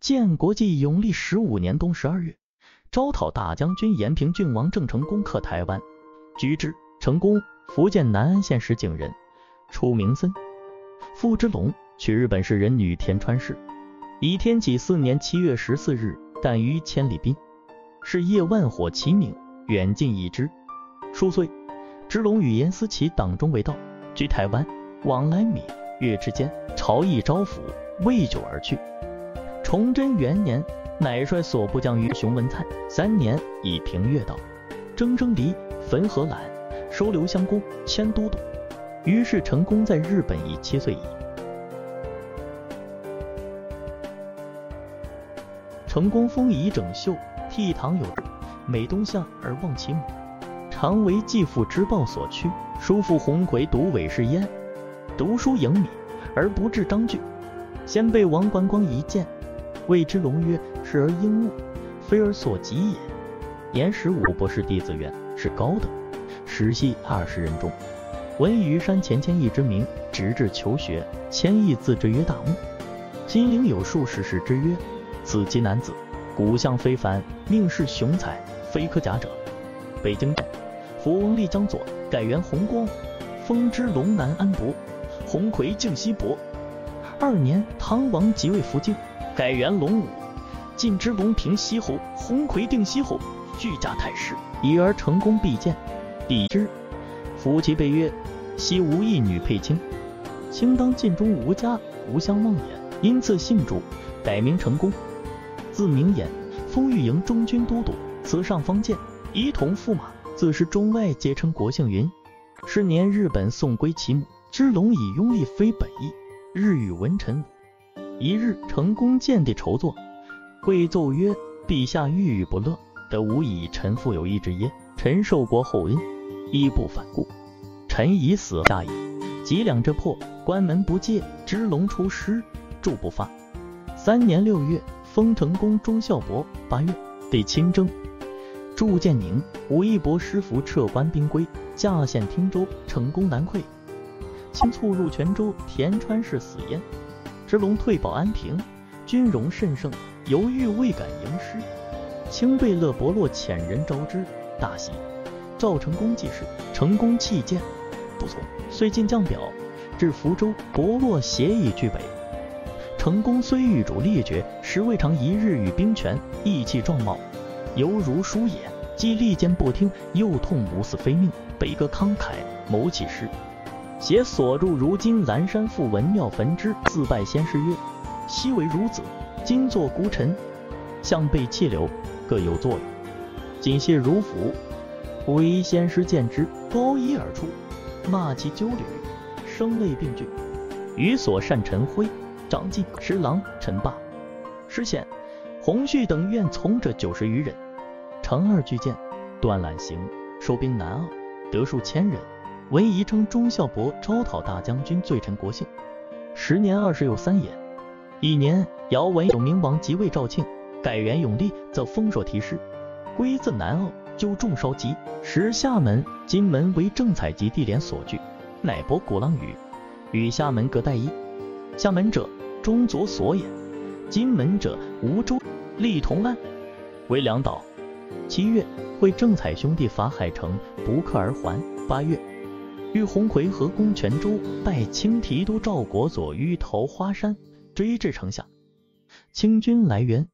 建国纪永历十五年冬十二月，招讨大将军延平郡王郑成功克台湾，居之。成功，福建南安县石井人，初名森。傅之龙，娶日本士人女田川氏。以天启四年七月十四日诞于千里滨，是夜万火齐鸣，远近已知。数岁，之龙与严思齐党中为盗，居台湾，往来闽粤之间，朝议招抚，未久而去。崇祯元年，乃率所部将于熊文灿三年，以平越道。征征离，汾河览，收留乡公，迁都督。于是成功在日本已七岁矣。成功丰仪整袖，倜傥有志，美东向而望其母，常为继父之报所趋。叔父鸿逵独韦氏焉，读书盈米而不至章句。先被王观光一见，谓之龙曰：“是而应物，非而所及也。”年十五，博士弟子曰：“是高等。”时系二十人中，闻于山前千亿之名，直至求学，千亿自之曰大木。金陵有数十士之曰。此其男子，骨相非凡，命世雄才，非可假者。北京福王立江左，改元弘光，封之龙南安伯，鸿逵靖西伯。二年，唐王即位福晋，改元龙武，晋之龙平西侯，鸿逵定西侯，俱加太师，以而成功必见。帝之，夫其备曰：昔无一女配卿，卿当晋中无家，无相望也。因赐姓主，改名成功。字明言，封御营中军都督，辞上方剑，仪同驸马。自是中外皆称国姓云。是年，日本送归其母。之龙以拥立非本意，日与文臣武一日，成功见帝筹作，跪奏曰：“陛下郁郁不乐，得无以臣父有一之耶？臣受国厚恩，亦不反顾。臣已死下矣。几两之破，关门不戒，之龙出师，驻不发。三年六月。”封成功忠孝伯。八月，被亲征，驻建宁。武义伯师服撤官兵归，驾县汀州。成功难溃，亲卒入泉州。田川氏死焉。之龙退保安平，军容甚盛，犹豫未敢迎师。清贝勒伯洛遣人招之，大喜。赵成功济事，成功弃剑，不从，遂进将表，至福州。伯洛携以拒北。成功虽遇主力绝，实未尝一日与兵权，意气壮茂，犹如书也。既利剑不听，又痛无死非命，悲歌慷慨，谋起事。携所著如今蓝山赋文庙焚之，自拜先师曰：“昔为孺子，今作孤臣，向背气流，各有作用。今谢如斧。”唯先师见之，高衣而出，骂其纠履，声泪并句。与所善陈辉。张进、石郎、陈霸、石显、洪旭等愿从者九十余人，乘二巨舰，断缆行，收兵南澳，得数千人。文仪称忠孝伯招讨大将军，罪臣国姓。时年二十有三也。一年，尧文有明王即位，赵庆改元永历，则封朔提师，归自南澳，就众烧集。时厦门、金门为正采集地连所据，乃博鼓浪屿，与厦门隔代一。厦门者。中左所也，金门者吴州，立同安为两岛。七月，会正采兄弟伐海城，不克而还。八月，遇鸿逵合攻泉州，拜清提督赵国佐于桃花山，追至城下。清军来援，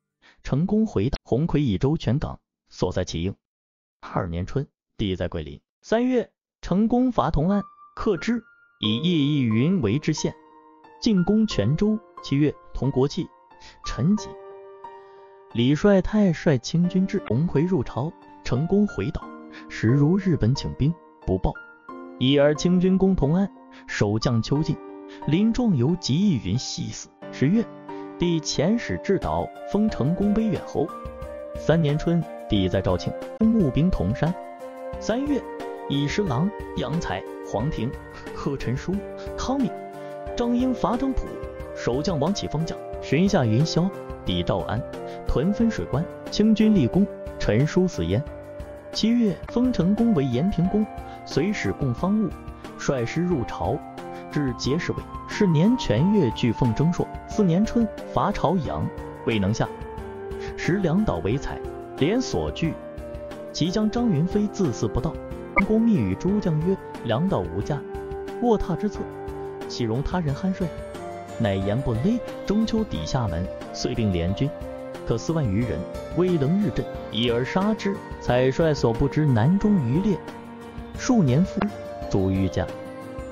成功回到。鸿逵以周全港，所在齐应。二年春，地在桂林。三月，成功伐同安，克之，以叶义云为知县，进攻泉州。七月，同国戚陈吉、李帅太率清军至，鸿逵入朝，成功回岛。时如日本请兵，不报，已而清军攻同安，守将邱进、林壮游及义云系死。十月，帝遣使至岛，封成功威远侯。三年春，帝在肇庆，募兵同山。三月，以十郎杨才、黄庭、贺陈书、康敏、张英伐张普。守将王启封将，巡下云霄，抵诏安，屯分水关，清军立功，陈书死焉。七月，封成功为延平公，随使供方物，率师入朝，至节士卫。是年全月，俱奉征朔。四年春，伐朝阳，未能下，时两岛为采，连所惧。其将张云飞自肆不道，公密与诸将曰：“两岛无价，卧榻之侧，岂容他人酣睡？”乃言不勒。中秋抵厦门，遂并联军，可四万余人，未能日阵，一而杀之。采帅所不知南中余烈，数年复卒于家。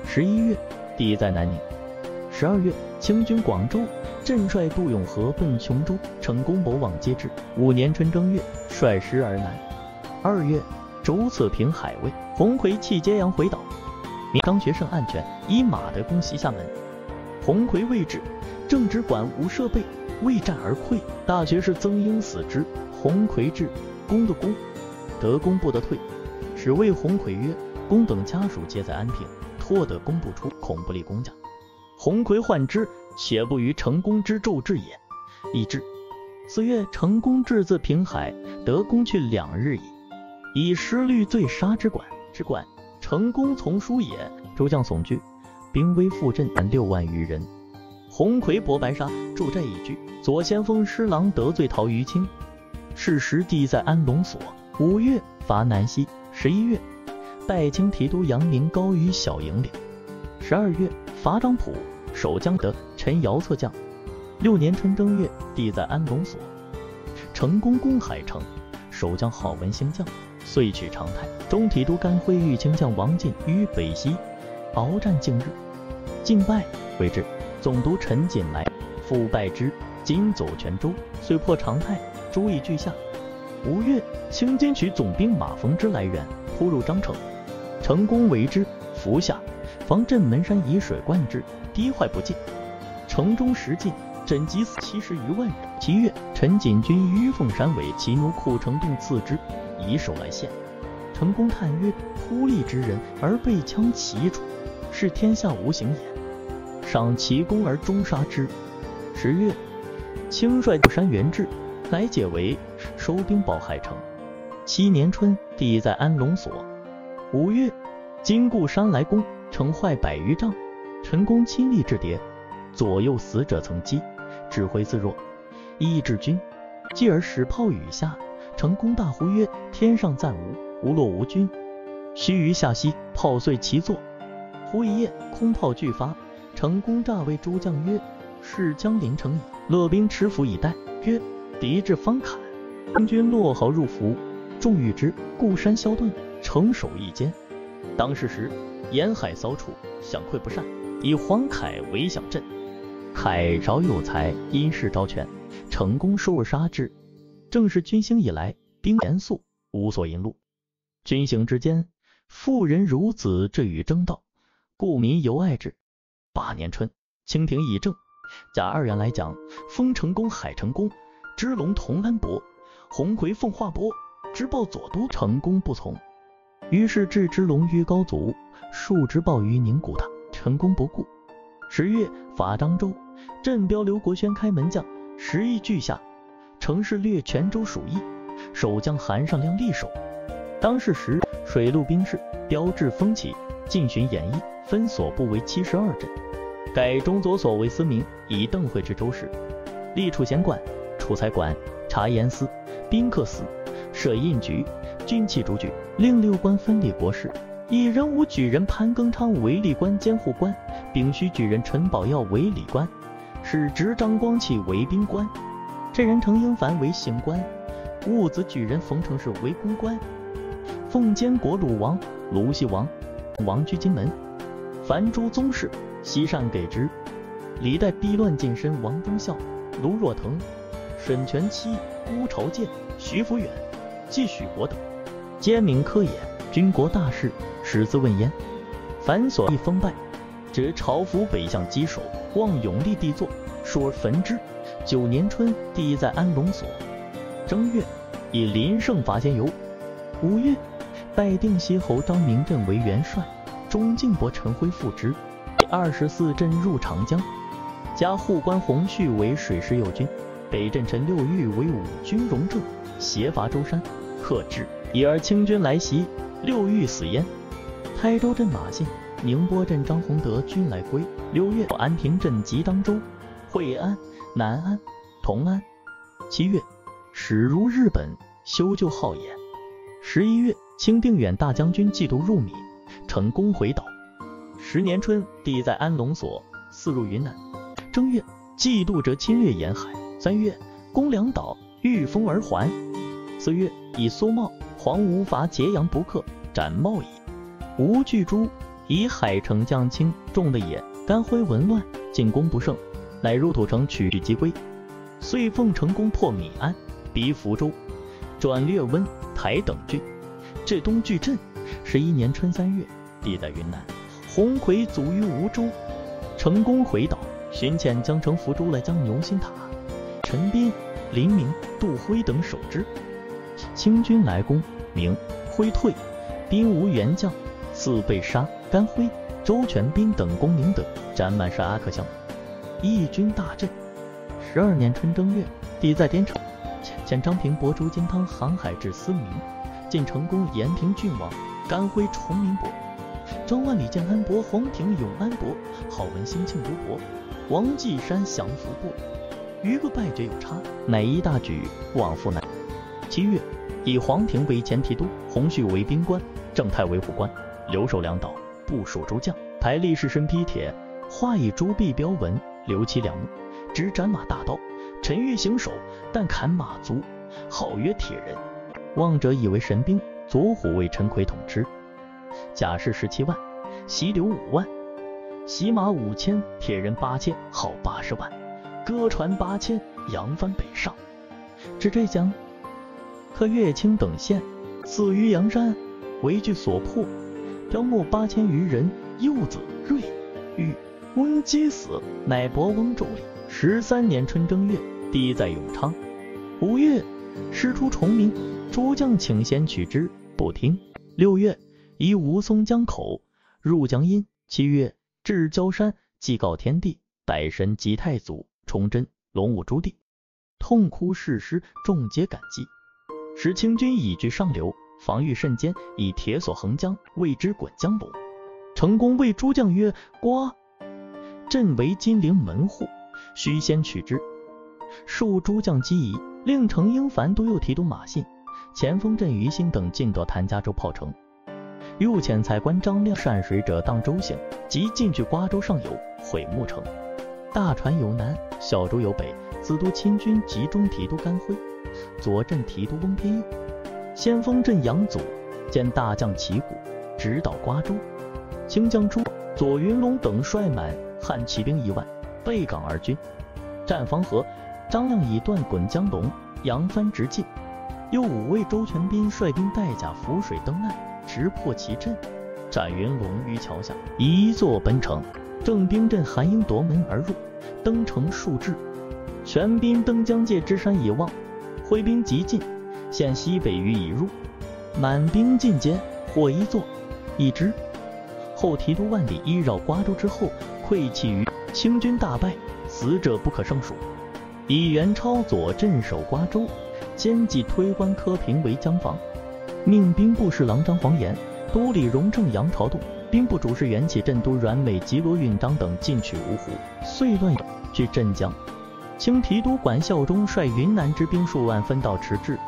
十一月，地在南宁。十二月，清军广州，镇帅杜永和奔琼州，成功谋往皆至。五年春正月，率师而南。二月，主此平海卫，洪奎弃揭阳回岛。张学胜暗权，以马德攻袭厦门。洪奎未至，正直馆无设备，未战而溃。大学士曾英死之。洪奎至，攻的攻，德攻不得退。使谓洪奎曰：“公等家属皆在安平，托得公不出，恐不利公家。”洪奎患之，且不于成功之骤至也。已至。四月，成功至自平海，德公去两日矣。以失律罪杀之管之管，成功从书也。诸将悚惧，兵威复振，六万余人。洪奎博白沙，驻寨已居。左先锋施琅得罪陶于清，是时地在安龙所。五月伐南溪。十一月，拜清提督杨明高于小营岭。十二月伐张浦，守将德陈瑶策将。六年春正月，地在安龙所。成功攻海城，守将郝文兴将。遂取长泰，中提督甘辉遇清将王进于北溪，鏖战近日，进败，为之。总督陈锦来，复败之，今走泉州，遂破长泰，诸邑俱下。五月，清军取总兵马逢之来援，突入张城，成功为之，伏下，防镇门山以水灌之，堤坏不进，城中食尽，枕及死七十余万人。七月，陈锦军于凤山为其奴库城洞刺之。以手来献，成功叹曰：“忽立之人而被枪其主，是天下无形也。赏其功而终杀之。”十月，轻率山元志，乃解围，收兵保海城。七年春，地在安龙所。五月，金固山来攻，城坏百余丈。陈宫亲力制敌，左右死者曾击，指挥自若，意志军，继而使炮雨下。成功大呼曰：“天上暂无，无落无军。”须臾下息，炮碎其座。忽一夜，空炮俱发。成功诈谓诸将曰：“是将临城矣。”乐兵持斧以待，曰：“敌至方坎。”中军落壕入伏，众欲之，故山消遁，城守一坚。当是时，沿海骚楚，饷溃不善，以黄凯为饷镇。凯饶有才，因事招权，成功收而杀之。正是军兴以来，兵严肃，无所引路。军行之间，妇人孺子至于争道，故民尤爱之。八年春，清廷议政，甲二元来讲，封成功海成功，支龙同安伯，洪奎奉化伯，知报左都。成功不从，于是置之龙于高祖，数之报于宁古塔。成功不顾。十月，伐漳州，镇标刘国轩开门将，十亿俱下。城市略泉州属邑，守将韩尚亮立守。当世时，水陆兵士标志风起，进巡演义，分所部为七十二镇。改中左所为司明，以邓惠之州事，立储贤馆、储才馆、察言司、宾客司，设印局、军器主举，令六官分立国事。以人武举人潘庚昌为历官监护官，丙戌举人陈宝耀为礼官，使执张光启为兵官。这人程英凡为刑官，戊子举人冯承仕为公官，奉监国鲁王、卢西王，王居金门。凡诸宗室，悉善给之。历代逼乱近身王忠孝、卢若腾、沈全期、乌朝建、徐福远、季许国等，皆名科也。军国大事，始自问焉。凡所一封败，指朝服北向稽首，望永立帝座，数而焚之。九年春，帝在安龙所。正月，以林胜伐仙游。五月，拜定西侯张明镇为元帅，中进伯陈辉副职。第二十四镇入长江，加护官洪旭为水师右军。北镇陈六玉为五军荣正，协伐舟山，克之。已而清军来袭，六玉死焉。台州镇马信、宁波镇张宏德军来归。六月，安平镇及当州、惠安。南安、同安、七月，驶入日本，修旧好也。十一月，清定远大将军嫉妒入闽，成功回岛。十年春，帝在安龙所，四入云南。正月，嫉妒者侵略沿海。三月，攻两岛，遇风而还。四月，以苏茂、黄无法解阳不克，斩茂矣。吴巨珠以海城将轻，重的也。甘辉文乱，进攻不胜，乃入土城取即归。遂奉成功破米安，逼福州，转略温台等郡，至东巨镇。十一年春三月，地在云南。鸿逵卒于梧州，成功回岛，寻遣江城福州来将牛心塔。陈斌、林明、杜辉等守之。清军来攻，明辉退，兵无援将，四被杀。甘辉、周全斌等功名等，斩满是阿克乡，义军大振。十二年春正月，帝在滇城，遣张平伯朱金汤航海至思明，进成功延平郡王。甘辉崇明伯。张万里见安伯，黄庭永安伯，郝文兴庆如伯。王继山降服伯，余个败绝有差，乃一大举往复南。七月，以黄庭为前提督，洪绪为兵官，郑泰为护官，留守两岛，部署诸将，排力士身披铁，画以朱壁标文，留其两目，执斩马大刀。陈玉行首，但砍马足，号曰铁人。望者以为神兵。左虎为陈奎统之。甲士十七万，袭刘五万，骑马五千，铁人八千，号八十万，歌传八千，扬帆北上。至浙江，克乐清等县，死于阳山，为据所破，雕木八千余人。幼子瑞玉翁皆死，乃伯翁妯娌。十三年春正月，帝在永昌。五月，师出崇明，诸将请先取之，不听。六月。以吴淞江口入江阴。七月，至焦山，祭告天地，百神及太祖，崇祯、龙武诸帝，痛哭誓师，众皆感激。时清军以居上流，防御甚坚，以铁索横江，谓之滚江龙。成功谓诸将曰：“瓜朕为金陵门户，须先取之。”数诸将击疑，令程英凡都右提督马信、前锋镇于兴等进夺谭家洲炮城。又遣才官张亮善水者当舟行，即进去瓜州上游，毁木城。大船由南，小舟由北。子都亲军集中提督甘辉，左镇提督翁天佑，先锋镇杨祖，见大将旗鼓，直捣瓜州。清将朱左云龙等率满汉骑兵一万，背港而军，战方和。张亮以断滚江龙，扬帆直进。又五位周全斌率兵带甲浮水登岸。直破其阵，斩云龙于桥下，一座奔城。郑兵镇韩英夺门而入，登城数至，全兵登江界之山以望，挥兵急进，现西北隅已入，满兵尽歼，获一座，一支。后提督万里一绕瓜州之后，溃弃于清军大败，死者不可胜数。以元超左镇守瓜州，兼继推官柯平为江防。命兵部侍郎张黄岩、都理荣正杨朝栋、兵部主事元起镇都阮美吉罗允章等进取芜湖，遂乱据镇江。清提督管孝忠率云南之兵数万分道驰至，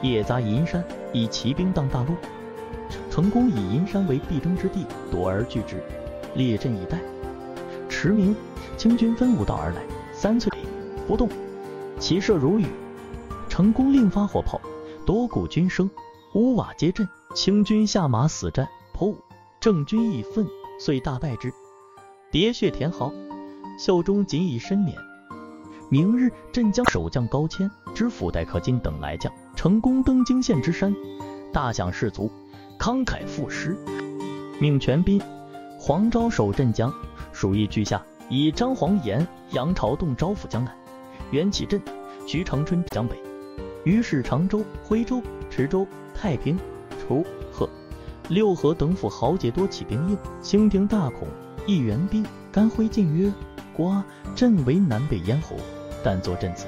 夜杂银山，以骑兵当大路。成功以银山为必争之地，夺而据之，列阵以待。驰明，清军分五道而来，三寸不动，骑射如雨。成功另发火炮，多鼓军声。屋瓦皆震，清军下马死战，破五郑军亦愤，遂大败之，喋血填壕。孝忠仅以身免。明日，镇江守将高谦、知府戴克金等来将，成功登京县之山，大享士卒，慷慨赋诗。命全斌、黄昭守镇江，属意俱下，以张黄岩、杨朝栋招抚江南，元启镇、徐长春江北。于是常州、徽州、池州。太平、楚、贺、六合等府豪杰多起兵应，清廷大恐，一援兵。甘辉进曰：“瓜镇为南北咽喉，但作镇子，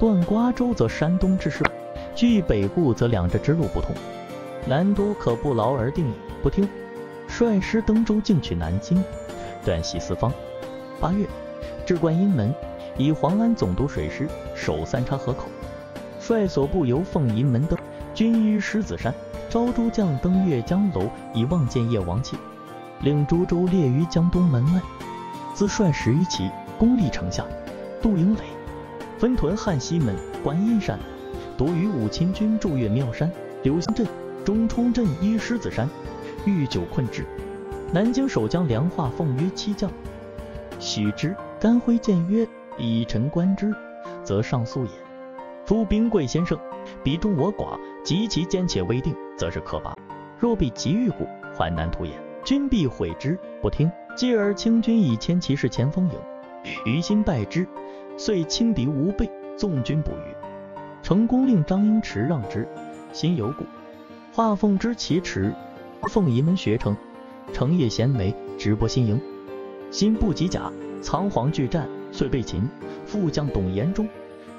断瓜州则山东之势；据北固则两浙之路不通，南都可不劳而定矣。”不听，率师登州，进取南京，断西四方。八月，至观音门，以黄安总督水师守三叉河口。率所部由凤仪门登军于狮子山，召诸将登岳江楼以望见叶王气，令诸州列于江东门外。自率十余骑攻立城下，杜营垒，分屯汉西门、观音山，独与武亲军驻岳庙山、刘兴镇、中冲镇依狮子山，遇久困之。南京守将梁化奉约七将，许之。甘辉谏曰：“以臣观之，则上素也。夫兵贵先胜，彼众我寡，及其坚且未定，则是可拔。若必急遇故，患难图也。君必悔之。不听，继而清军以千骑士前锋营，于心败之，遂轻敌无备，纵军不虞。成功令张英驰让之，心有故。化凤之其驰，凤仪门学成，成夜衔枚，直拨新营。心不及甲。”仓皇拒战，遂被擒。副将董延忠、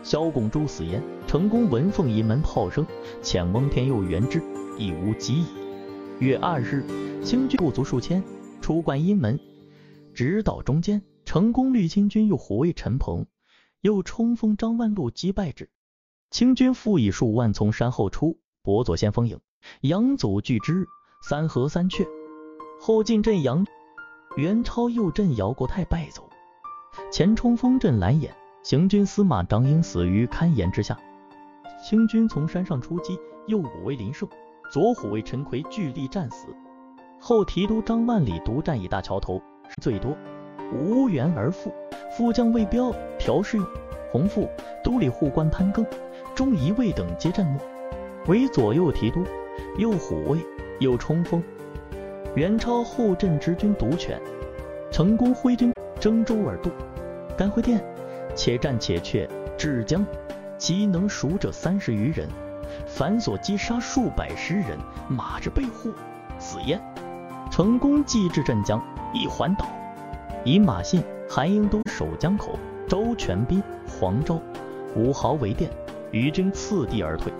萧拱诸死焉。成功闻凤仪门炮声，遣翁天佑援之，亦无及矣。月二日，清军不足数千，出观音门，直捣中间。成功率清军又虎卫陈鹏，又冲锋张万路击败之。清军复以数万从山后出，博左先锋营，杨祖拒之，三合三阙。后进镇阳，袁超右镇姚国泰败走。前冲锋阵蓝眼，行军司马张英死于勘岩之下。清军从山上出击，又虎卫林胜、左虎卫陈奎聚力战死。后提督张万里独占一大桥头，最多，无缘而复。副将魏彪、朴世用、洪富、都里护官潘庚、钟仪卫等皆战没，为左右提督、右虎卫、又冲锋。袁超后镇之军独权，成功挥军征州而渡。甘辉殿，且战且却，至江，其能熟者三十余人，反所击杀数百十人，马之被获，死焉。成功既至镇江，一环岛，以马信、韩英都守江口，周全斌、黄昭、武豪为殿，于军次第而退。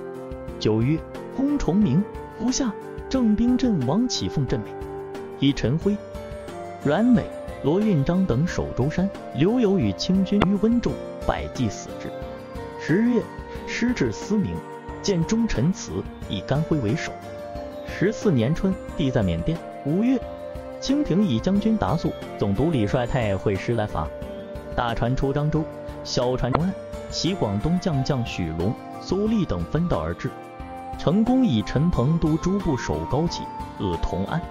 九月，攻崇明，不下，郑兵镇王启奉镇美，以陈辉、阮美。罗运章等守舟山，刘友与清军于温州，百计死之。十月，师至思明，见忠臣祠，以甘辉为首。十四年春，帝在缅甸。五月，清廷以将军达素、总督李帅太会师来伐。大船出漳州，小船岸，其广东将将许龙、苏立等分道而至。成功以陈鹏都诸部守高起，扼同安。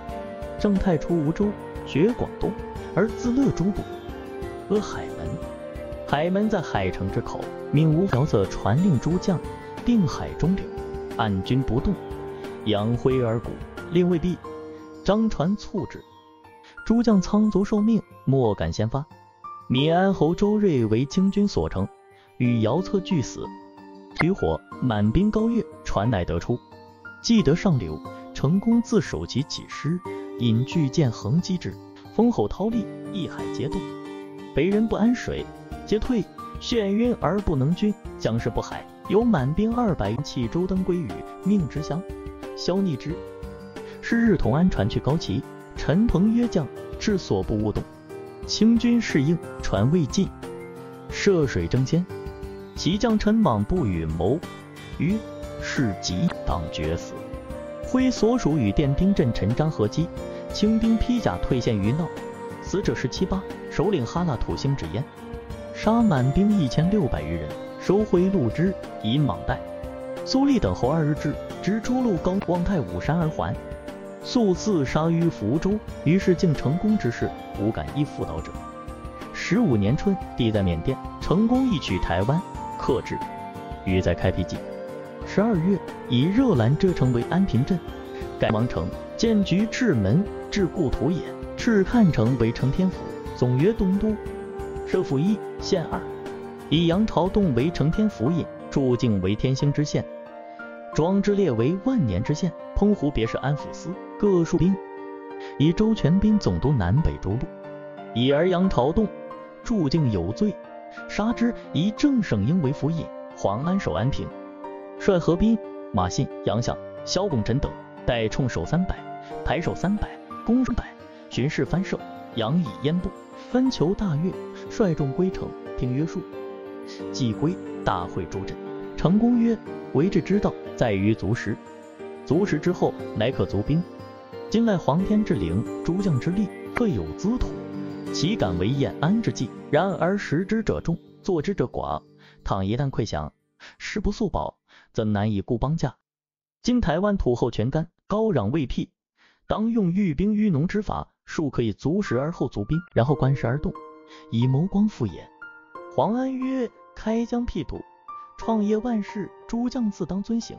郑泰出梧州，绝广东。而自乐诸部，阿海门。海门在海城之口，命吴苗策传令诸将，定海中流，按军不动，扬灰而鼓，令未毕。张传促之，诸将仓卒受命，莫敢先发。闽安侯周瑞为清军所乘，与姚策俱死。举火满兵高跃，船乃得出，既得上流，成功自守其起师，引巨舰横击之。风吼涛立，一海皆动。北人不安水，皆退。眩晕而不能军，将士不海。有满兵二百，弃周登归宇，命之降，消逆之。是日，同安传去高齐，陈鹏约将至所部勿动。清军适应，船未进，涉水争先。其将陈莽不与谋，曰：是急，当决死。挥所属与电兵镇陈章合击。清兵披甲退陷于闹，死者十七八，首领哈纳土星之焉，杀满兵一千六百余人，收回陆之以莽代。苏立等候二日至，直出路高望太武山而还，速自杀于福州。于是竟成功之事，无敢一复倒者。十五年春，帝在缅甸，成功一取台湾，克制。于在开辟记，十二月，以热兰遮城为安平镇，改王城，建局至门。至故土也。赤看城为承天府，总曰东都，设府一，县二。以杨朝栋为承天府尹，祝敬为天星知县，庄之列为万年知县。澎湖别是安抚司，各戍兵。以周全斌总督南北诸路。以儿杨朝栋祝敬有罪，杀之。以郑省英为府尹，黄安守安平，率何斌、马信、杨相、萧拱辰等，代冲守三百，排守三百。公百巡视番胜，杨以烟部分求大悦，率众归城，听约束。既归，大会诸镇。成公曰：为之之道，在于足食。足食之后，乃可足兵。今赖皇天之灵，诸将之力，各有资土，岂敢为燕安之计？然而食之者众，坐之者寡。倘一旦溃降，食不速饱，则难以固邦家。今台湾土厚全干，高壤未辟，当用寓兵于农之法，庶可以足食而后足兵，然后观时而动，以谋光复也。黄安曰：开疆辟土，创业万世，诸将自当遵行。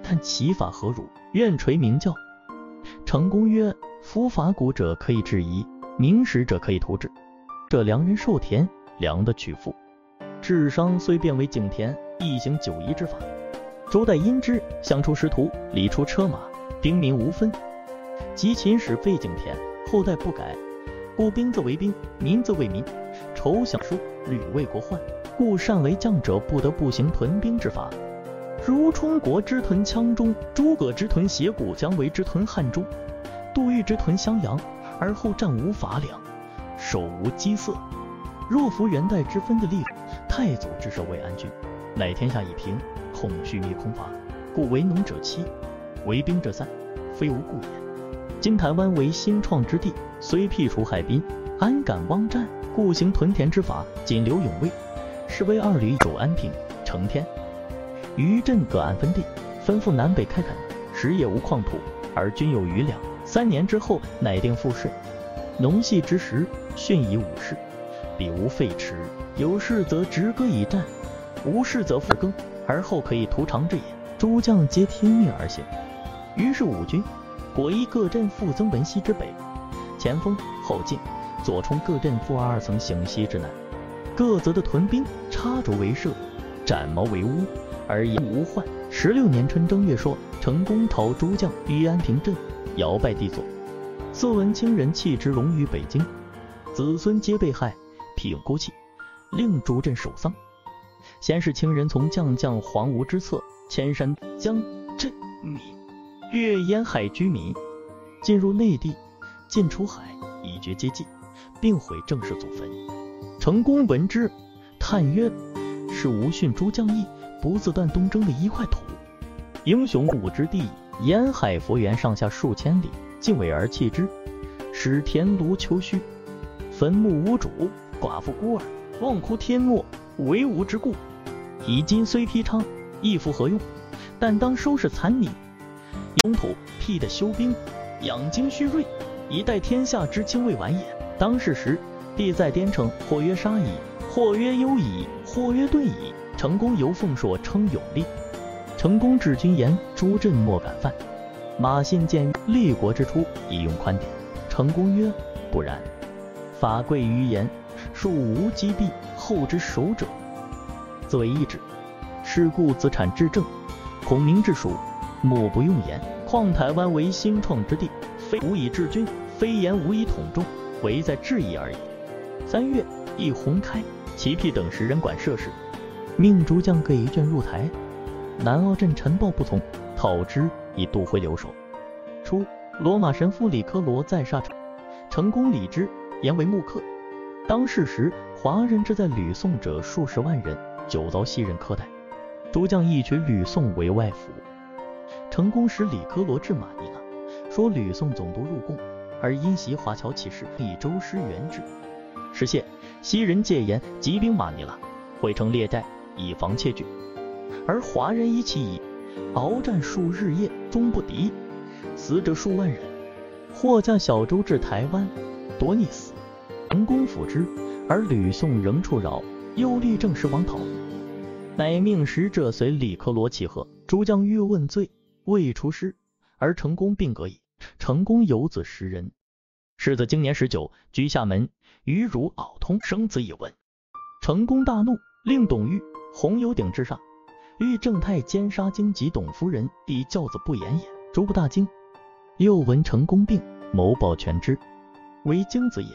但其法何如？愿垂明教。成公曰：夫法古者可以质疑，明史者可以图治。这良人受田，良的取富。智商虽变为井田，亦行九夷之法。周代因之，相出师徒，礼出车马，兵民无分。及秦始废井田，后代不改，故兵则为兵，民则为民。筹饷书，屡为国患，故善为将者不得不行屯兵之法。如冲国之屯羌中，诸葛之屯斜谷，姜维之屯汉中，杜预之屯襄阳，而后战无法两，手无机色。若服元代之分的力，太祖之守未安军，乃天下已平。恐虚弥空乏，故为农者七，为兵者三，非无故也。今台湾为新创之地，虽辟除海滨，安敢妄战？故行屯田之法，仅留永卫，是为二旅守安平、成天。余镇各按分地，吩咐南北开垦，时也无矿土，而均有余粮。三年之后，乃定赋税。农系之时，训以武士，彼无废弛，有事则直戈以战，无事则复耕。而后可以图长治也。诸将皆听命而行。于是五军果依各镇复增文西之北，前锋后进，左冲各镇负二层行西之南。各则的屯兵插竹为舍，斩茅为屋，而言无患。十六年春正月说，成功讨诸将于安平镇，摇拜帝座。色闻清人弃之龙于北京，子孙皆被害，辟用孤泣，令诸镇守丧。先是清人从将将黄吴之策，迁山江镇闽越沿海居民，进入内地，进出海，以绝接济，并毁正式祖坟。成功闻之，叹曰：“是吴训诸将义，不自断东征的一块土。英雄武之地，沿海佛缘上下数千里，尽委而弃之，使田庐丘墟，坟墓无主，寡妇孤儿，望哭天没。”为吾之故，以今虽披昌，亦复何用？但当收拾残泥，拥土辟地修兵，养精蓄锐，以待天下之清未完也。当世时，帝在颠城，或曰杀矣，或曰忧矣，或曰对矣。成功由奉硕称永立。成功治军言，诸镇莫敢犯。马信见立国之初，以用宽典。成功曰：不然，法贵于言。庶无积弊，后之守者，则为义治。是故子产至正，孔明至蜀，莫不用言。况台湾为新创之地，非无以治军，非言无以统众，唯在治意而已。三月，一鸿开，齐辟等十人管涉事，命诸将各一卷入台。南澳镇陈报不从，讨之以渡回留守。初，罗马神父李科罗在沙城，成功礼之，言为木客。当世时，华人之在吕宋者数十万人，久遭西人苛待。诸将一取吕宋为外府。成功使李科罗至马尼拉，说吕宋总督入贡，而因袭华侨起事，以周师援之。时现，西人戒严，急兵马尼拉，毁城列寨，以防窃据。而华人一起矣，鏖战数日夜，终不敌，死者数万人。或驾小舟至台湾，夺溺死。成功抚之，而吕宋仍处扰，又立正时王讨，乃命使者随李克罗起贺。诸将欲问罪，未出师，而成功病革矣。成功有子十人，世子今年十九，居厦门，与汝敖通生子以闻。成功大怒，令董玉、洪有鼎之上，欲正太奸杀荆棘董夫人，以教子不严也。诸不大惊。又闻成功病，谋报全之，为荆子也。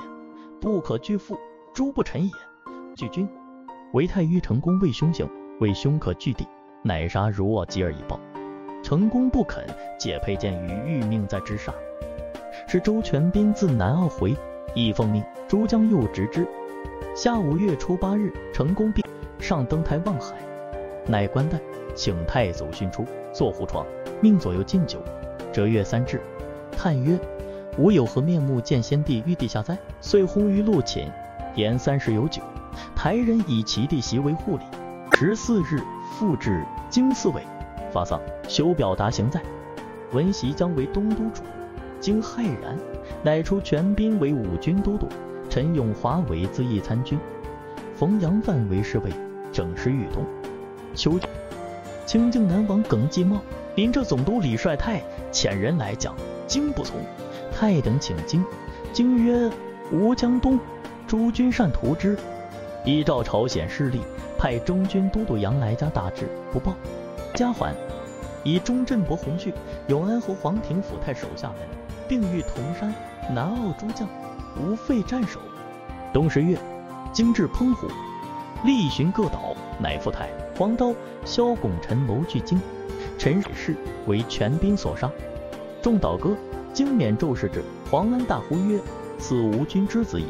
不可拒父，诸不臣也。拒君，唯太于成功为凶行，为凶可拒地，乃杀如我及而以报。成功不肯，解佩剑于玉命在之上。是周全斌自南澳回，亦奉命，诸将诱直之。下五月初八日，成功病上登台望海，乃冠带，请太祖训出，坐胡床，命左右进酒。折月三至，叹曰：“吾有何面目见先帝玉帝下哉？”遂薨于陆寝，言三十有九。台人以其弟袭为护理。十四日，复至京四尉，发丧，修表达行在。闻袭将为东都主，经骇然，乃出全兵为五军都督，陈永华为资议参军，冯阳范为侍卫，整师豫东。秋，清靖南王耿继茂临着总督李帅泰遣人来讲，经不从，泰等请经，经曰：“吾江东诸军善图之。”依照朝鲜势力，派中军都督杨来家大志不报，加缓。以中镇伯洪旭、永安侯黄庭府太守下门，并遇铜山、南澳诸将，无废战守。冬十月，经至澎湖，力寻各岛，乃复台、黄刀、萧拱陈谋拒京，陈氏为全兵所杀。众倒戈，经免骤士至黄安，大呼曰：“此吾君之子也！”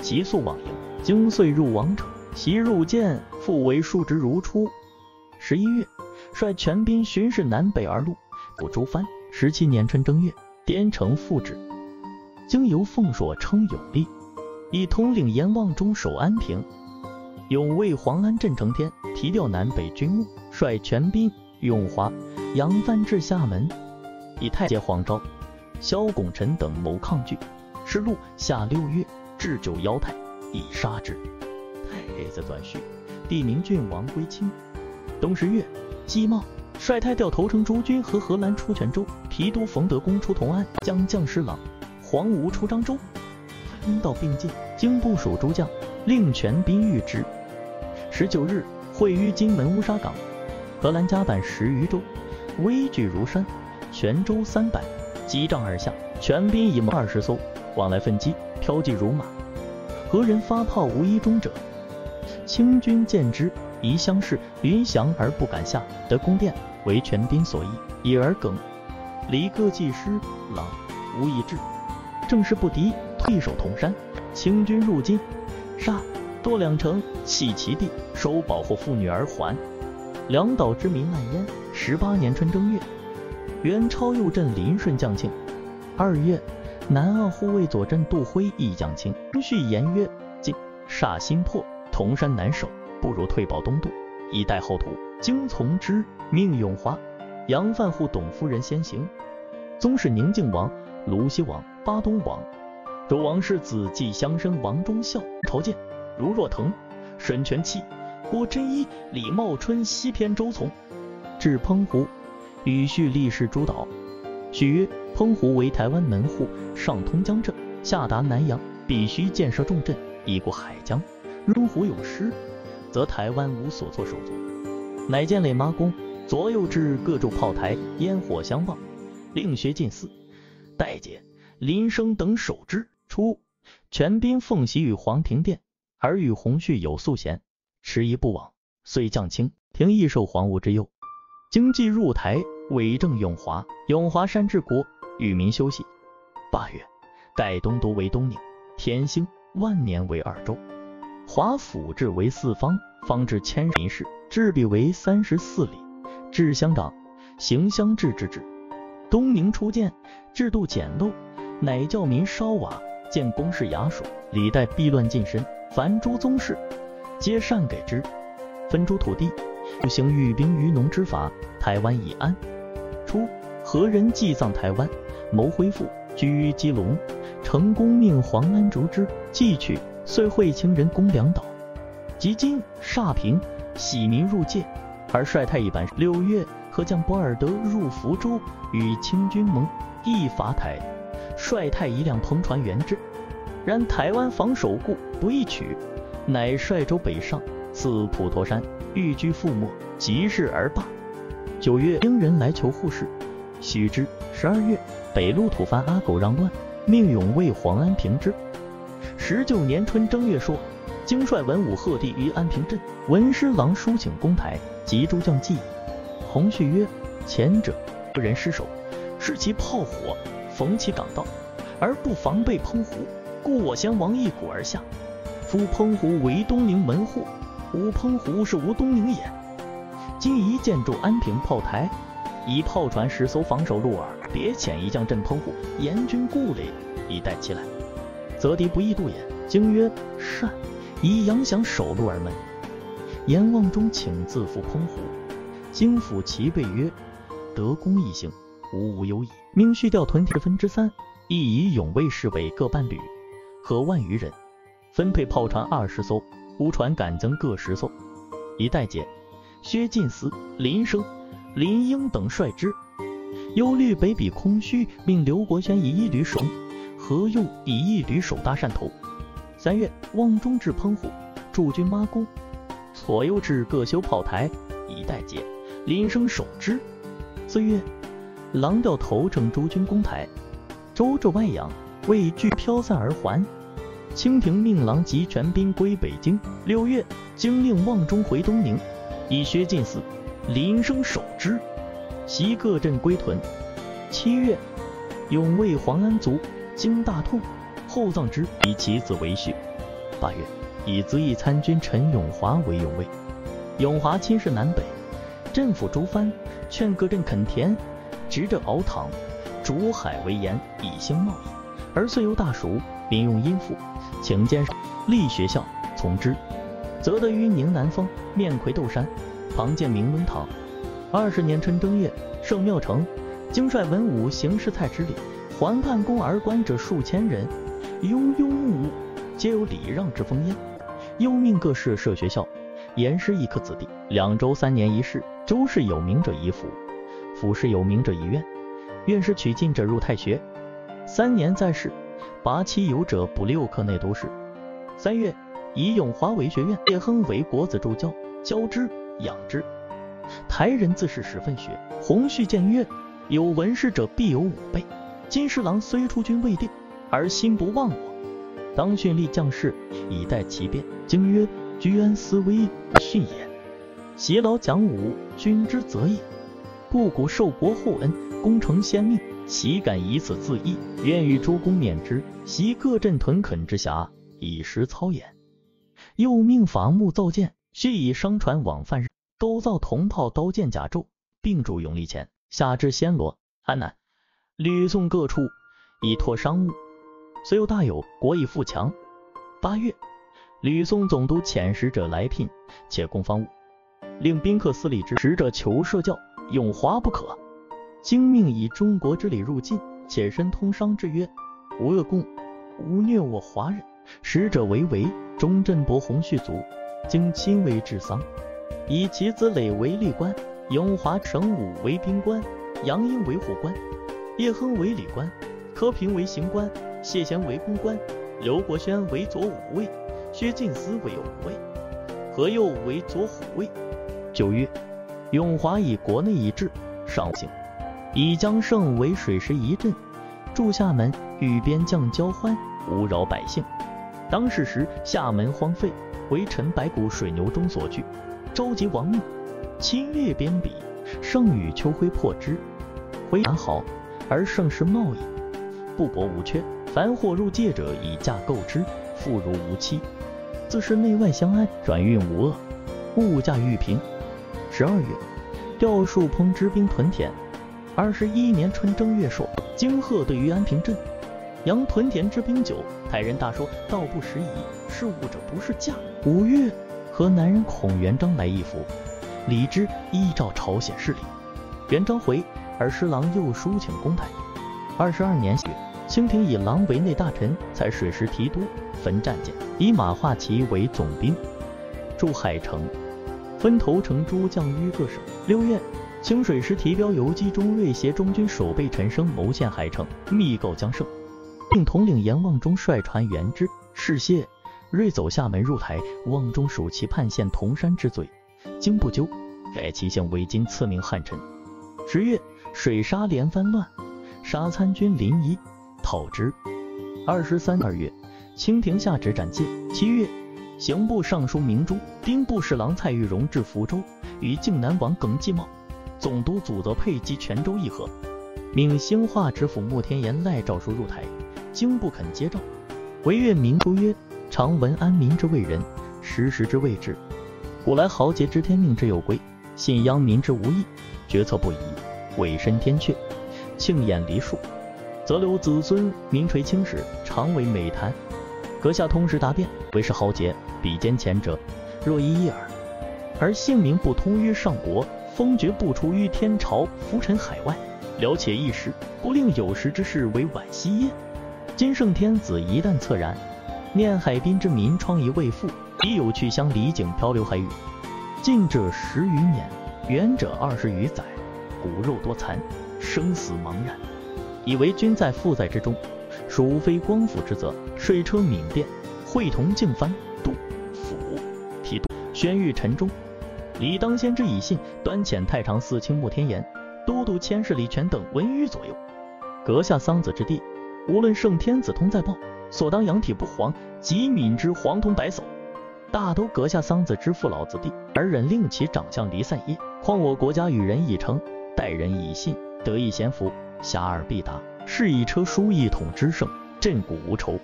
急速往迎。经遂入王城，袭入见，复为数职如初。十一月，率全兵巡视南北二路，不诸藩。十七年春正月，滇城复置。经由凤硕称永历，以统领阎王中守安平。永为黄安镇承天，提调南北军务，率全兵永华、杨范至厦门，以太监黄昭、萧拱辰等谋抗拒。是路下六月，置酒邀太。以杀之。太子转婿，帝名郡王归清。冬十月，姬茂率太调投诚诸军和荷兰出泉州，提督冯德公出同安，将将侍郎黄吴出漳州，分道并进。经部署诸将，令全兵御之。十九日，会于金门乌沙港，荷兰加板十余州，危惧如山。泉州三百，击杖而下，全兵以二十艘，往来分击，飘骑如马。何人发炮无一中者？清军见之，宜相视，云翔而不敢下。得宫殿为全兵所役，以而梗。离各技师郎无一至，正是不敌，退守铜山。清军入金，杀夺两城，弃其地，收保护妇女而还。两岛之民难焉。十八年春正月，元超右镇林顺将庆。二月。南澳护卫左镇杜辉亦将清，续言曰：“今煞心破，铜山难守，不如退保东渡，以待后图。”经从之，命永华、杨范护董夫人先行。宗室宁靖王、卢西王、巴东王、周王世子继相生王忠孝朝见，如若腾、沈全期、郭真一、李茂春西偏周从，至澎湖，与叙立誓诸岛。许曰：澎湖为台湾门户，上通江镇，下达南洋，必须建设重镇，以过海江。若湖有失，则台湾无所措手足。乃建垒麻宫，左右至各筑炮台，烟火相望。令学进寺，待解林生等守之。初，全兵奉袭于皇庭殿，而与洪绪有素嫌，迟疑不往，遂降清。廷亦受皇武之忧，经济入台。伪政永华，永华山治国，与民休息。八月，改东都为东宁，天兴万年为二州。华府制为四方，方至千人氏，制比为三十四里。治乡长，行乡治之制。东宁初建，制度简陋，乃教民烧瓦，建宫室衙署。历代避乱近身，凡诸宗室，皆善给之，分诸土地，不行寓兵于农之法。台湾已安。初，何人祭葬台湾，谋恢复，居于基隆，成功命黄安逐之，继取，遂会清人攻两岛。及今煞平，喜民入界，而率太一班。六月，何将博尔德入福州，与清军盟，亦伐台，率太一辆篷船援之。然台湾防守固，不易取，乃率舟北上，自普陀山，寓居覆没，即日而罢。九月，英人来求护士，许之。十二月，北路土藩阿狗让乱，命永为黄安平之。十九年春正月，朔经率文武贺帝于安平镇，文师郎书请攻台，及诸将计。洪绪曰：前者不人失守，视其炮火，逢其港道，而不防备澎湖，故我先王一鼓而下。夫澎湖为东宁门户，吾澎湖是无东宁也。今宜建筑安平炮台，以炮船十艘防守鹿耳，别遣一将镇澎湖，严军固垒，以待其来，则敌不易渡也。经曰善，以扬降守鹿耳门。阎望中请自赴澎湖，京府其备曰：德功一行，无无忧矣。命续调屯田分之三，亦以永卫侍卫各半旅，合万余人，分配炮船二十艘，乌船赶增各十艘，以待解。薛进思、林升、林英等率之。忧虑北鄙空虚，命刘国轩以一旅守，何用以一旅守大汕头。三月，望中至澎湖，驻军妈宫。左右至各修炮台，以待解。林升守之。四月，狼调头乘诸军攻台，周至外洋，畏惧飘散而还。清廷命狼及全兵归北京。六月，京令望中回东宁，以薛进嗣、林升守之。袭各镇归屯。七月，永卫黄安卒，经大痛，后葬之，以其子为婿。八月。以资义参军陈永华为永卫。永华亲事南北，镇抚诸藩，劝各镇垦田，执政熬糖，逐海为盐，以兴贸易。而遂由大熟，民用殷富，请监守立学校，从之，则得于宁南方，面魁斗山，旁建明伦堂。二十年春正月，圣庙成，经率文武行事蔡之礼，环汉宫而观者数千人，庸庸碌碌，皆有礼让之风焉。又命各市设学校，严师一科子弟，两州三年一试。州市有名者一府，府市有名者一院。院士取进者入太学，三年在仕。拔期有者补六科内都试。三月，以永华为学院，叶亨为国子助教，教之养之。台人自是十分学。洪绪见曰：有文士者必有武备。金侍郎虽出军未定，而心不忘我。当训立将士，以待其变。经曰：居安思危，训也。习劳讲武，君之责也。故古受国厚恩，功成先命，岂敢以此自缢？愿与诸公免之。习各镇屯垦之暇，以实操演。又命伐木造舰，须以商船往犯日，都造铜炮、刀剑、甲胄，并筑永历前。下至暹罗、安南、吕宋各处，以托商务。虽有大有，国以富强。八月，吕宋总督遣使者来聘，且供方物，令宾客司礼之。使者求设教，永华不可。经命以中国之礼入晋，且申通商之约，无恶贡，无虐我华人。使者为为中镇伯洪绪卒，经亲为治丧，以其子累为吏官，永华成武为兵官，杨英为护官，叶亨为礼官，柯平为刑官。谢贤为公官，刘国轩为左武卫，薛进思为右武卫，何佑为左虎卫。九月，永华以国内一治，上行，以江胜为水师一镇，驻厦门，与边将交欢，无扰百姓。当世时，厦门荒废，为陈白骨水牛中所据，召集亡命，侵略边鄙，盛与秋晖破之，回安好，而盛世贸易，布帛无缺。凡货入界者，以价购之，妇孺无欺，自是内外相安，转运无恶，物价愈平。十二月，调戍烹之兵屯田。二十一年春正月朔，京贺对于安平镇，扬屯田之兵久，台人大说道不拾遗，是物者不是价。五月，河南人孔元璋来一府，礼之，依照朝鲜事礼。元璋回，而施琅又书请攻台。二十二年月。清廷以狼为内大臣，采水师提督，分战舰，以马化旗为总兵，驻海城，分头城诸将于各省。六月，清水师提标游击中瑞协中军守备陈升谋陷海城，密告江胜，并统领阎望中率船援之。事谢，瑞走厦门入台，望中属其叛县铜山之罪，经不究，改其姓为今赐名汉臣。十月，水沙连番乱，杀参军林沂。讨之。二十三二月，清廷下旨斩戒。七月，刑部尚书明珠、兵部侍郎蔡玉荣至福州，与靖南王耿继茂、总督祖泽佩及泉州议和，命兴化知府穆天言赖诏书入台，经不肯接诏。惟愿明珠曰：“常闻安民之谓人，时时之谓治。古来豪杰知天命之有归，信殃民之无义，决策不疑，委身天阙，庆宴梨树，则留子孙名垂青史，常为美谈。阁下通识大变，为是豪杰，比肩前者，若一一耳。而姓名不通于上国，封爵不出于天朝，浮沉海外，了且一时，不令有时之事为惋惜耶？今圣天子一旦恻然，念海滨之民疮痍未复，已有去乡离井漂流海域。近者十余年，远者二十余载，骨肉多残，生死茫然，以为君在父在之中，孰非光复之责。水车闽甸，会同敬藩杜甫提督宣谕陈忠。理当先之以信，端遣太常寺卿穆天言、都督千事李全等文于左右。阁下丧子之地，无论圣天子通在报，所当养体不黄，即敏之黄铜白叟。大都阁下丧子之父老子弟，而忍令其长相离散耶？况我国家与人已成，待人以信，得以贤福，遐迩必达，是以车书一统之盛，振古无愁，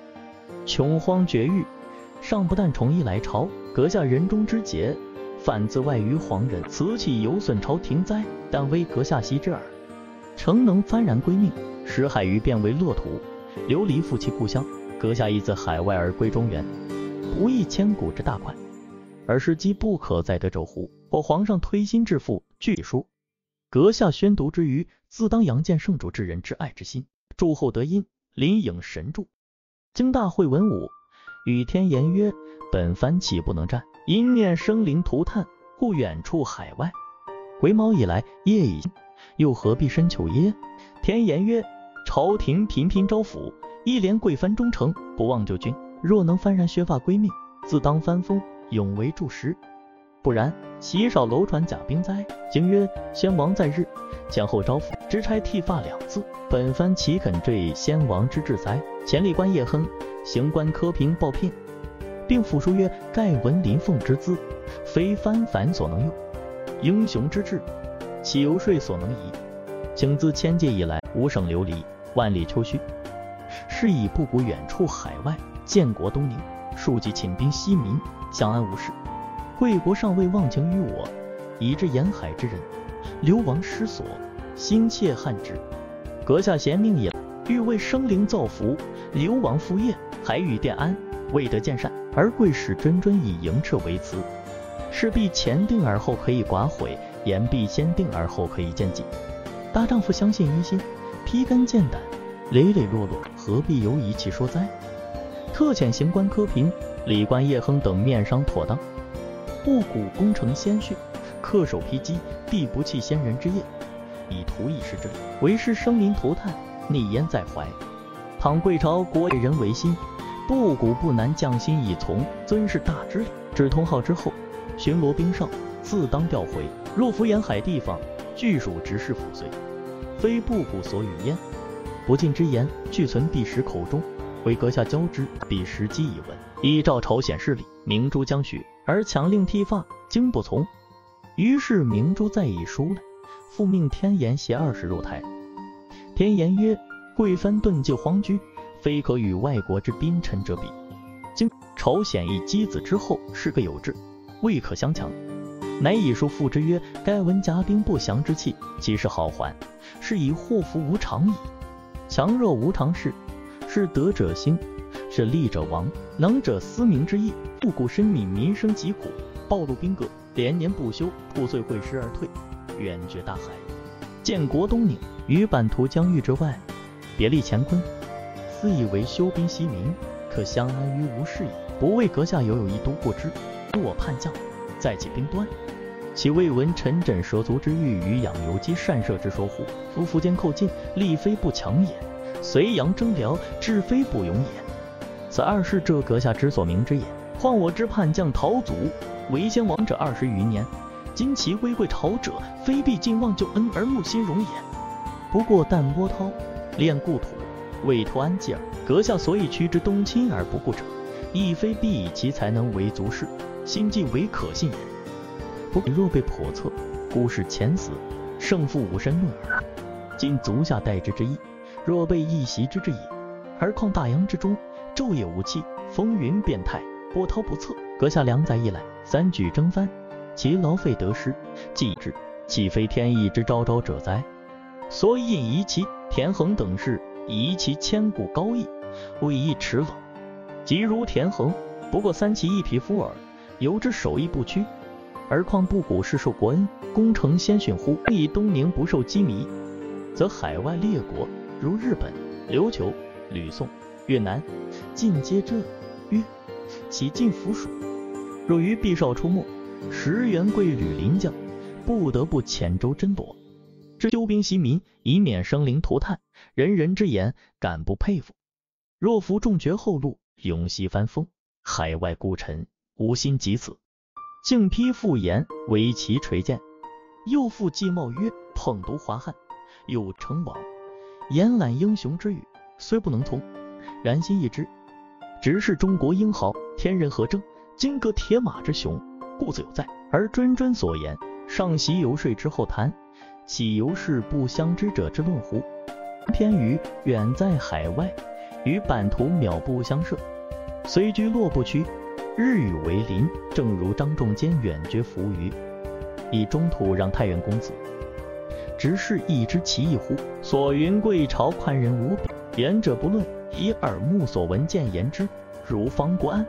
穷荒绝域。尚不但宠义来朝，阁下人中之杰。反自外于皇人，此岂有损朝廷哉？但微阁下惜之耳。诚能幡然归命，使海鱼变为乐土，流离复其故乡。阁下亦自海外而归中原，不亦千古之大快？而时机不可再得者乎？或皇上推心置腹，据书，阁下宣读之余，自当扬见圣主之人之爱之心。祝后得因，临颖神助。经大会文武，与天言曰：本番岂不能战？因念生灵涂炭，故远处海外。癸卯以来，夜已，又何必深求耶？天言曰：朝廷频频招抚，一连贵藩忠诚，不忘旧君。若能幡然削发归命，自当翻封，永为柱石。不然，岂少楼船甲兵哉？景曰：先王在日，前后招抚，直差剃发两字。本番岂肯坠先王之志哉？前吏官叶亨，行官科平报聘。并附书曰：“盖闻林凤之姿，非藩凡所能用。英雄之志，岂由税所能移？请自千界以来，无省流离，万里秋墟，是以不古远处海外，建国东宁，庶几寝兵西民，相安无事。贵国尚未忘情于我，以致沿海之人流亡失所，心切汉之。阁下贤命也，欲为生灵造福，流亡复业，海与殿安，未得见善。”而贵使谆谆以迎斥为辞，事必前定而后可以寡悔，言必先定而后可以见己。大丈夫相信于心，披肝见胆，磊磊落落，何必犹疑其说哉？特遣行官柯平、礼官叶亨等面商妥当，布谷功成先训，恪守披机，必不弃先人之业，以图一时之利。为师生民涂炭，逆焉在怀。倘贵朝国人为心。布谷不难，匠心以从，尊是大之礼。至通号之后，巡逻兵哨自当调回。若服沿海地方，俱属直事抚随，非布谷所与焉。不敬之言，俱存帝时口中，为阁下交之，彼时机已闻。依照朝鲜势力，明珠将许，而强令剃发，经不从。于是明珠再以书来，复命天颜携二十入台。天颜曰：“贵藩遁迹荒居。”非可与外国之宾臣者比。今朝鲜一箕子之后，是个有志，未可相强。乃以书复之曰：该闻甲兵不祥之气，即是好还，是以祸福无常矣。强弱无常事，是德者兴，是利者亡，能者思明之意。不古深悯民生疾苦，暴露兵革，连年不休，破碎会师而退，远绝大海，建国东宁，于版图疆域之外，别立乾坤。自以为修兵息民，可相安于无事矣。不为阁下犹有一都过之，我叛将，再起兵端，岂未闻陈轸蛇足之欲与养由基善射之说乎？夫苻坚寇晋，力非不强也；隋炀征辽，志非不勇也。此二事，这阁下之所明之也。况我之叛将陶祖，为先王者二十余年，今其归贵朝者，非必尽忘旧恩而慕新荣也。不过但波涛，恋故土。为图安济耳。阁下所以趋之东侵而不顾者，亦非必以其才能为足事，心计为可信也。不若被叵测，孤是前死，胜负无身论耳。今足下待之之意，若被一袭之之矣。而况大洋之中，昼夜无期，风云变态，波涛不测。阁下两载一来，三举征藩，其劳费得失，既之，岂非天意之昭昭者哉？所以引夷其田横等事，夷其千古高义，未易齿冷。即如田横，不过三其一匹夫耳，由之手艺不屈，而况不古是受国恩，功成先逊乎？以东宁不受羁縻，则海外列国如日本、琉球、吕宋、越南，尽皆这曰。其尽服属。若于毕少出没，石元贵吕临将，不得不遣舟争夺，知休兵息民，以免生灵涂炭。人人之言，敢不佩服？若服众绝后路，永息翻封，海外孤臣无心及此，竟批复言，为其垂鉴。又复季茂曰：捧读华汉，又成王，言览英雄之语，虽不能从，然心一之。直是中国英豪，天人合正，金戈铁马之雄，故自有在。而谆谆所言，上席游说之后谈，岂由是不相知者之论乎？偏于远在海外，与版图渺不相涉，虽居洛不屈，日与为邻。正如张仲坚远绝扶余，以中土让太原公子，直是亦知其意乎？所云贵朝宽仁无比，言者不论。以耳目所闻见言之，如方国安、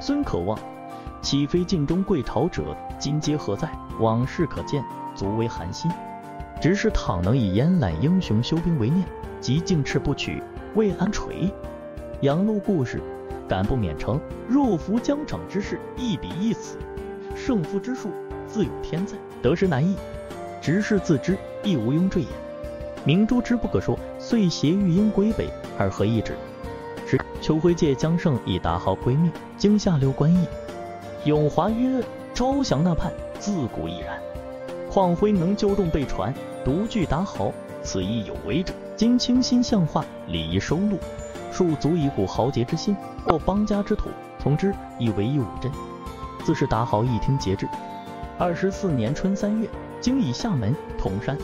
孙可望，岂非晋中贵朝者？今皆何在？往事可见，足为寒心。只是倘能以延揽英雄修兵为念，即进斥不取，未安垂。杨露故事，敢不免成？若服疆场之势，一比一死，胜负之数，自有天在。得失难易，直是自知，亦无庸赘言。明珠之不可说，遂携玉英归北。二合一旨，是秋辉借江胜以达豪归命，经下流官议。永华曰：招降那叛，自古已然。况辉能纠众备船，独具达豪，此亦有为者。今倾心向化，礼仪收录，庶足以鼓豪杰之心，或邦家之土，从之以为一武镇。自是达豪一听节制。二十四年春三月，经以厦门、铜山、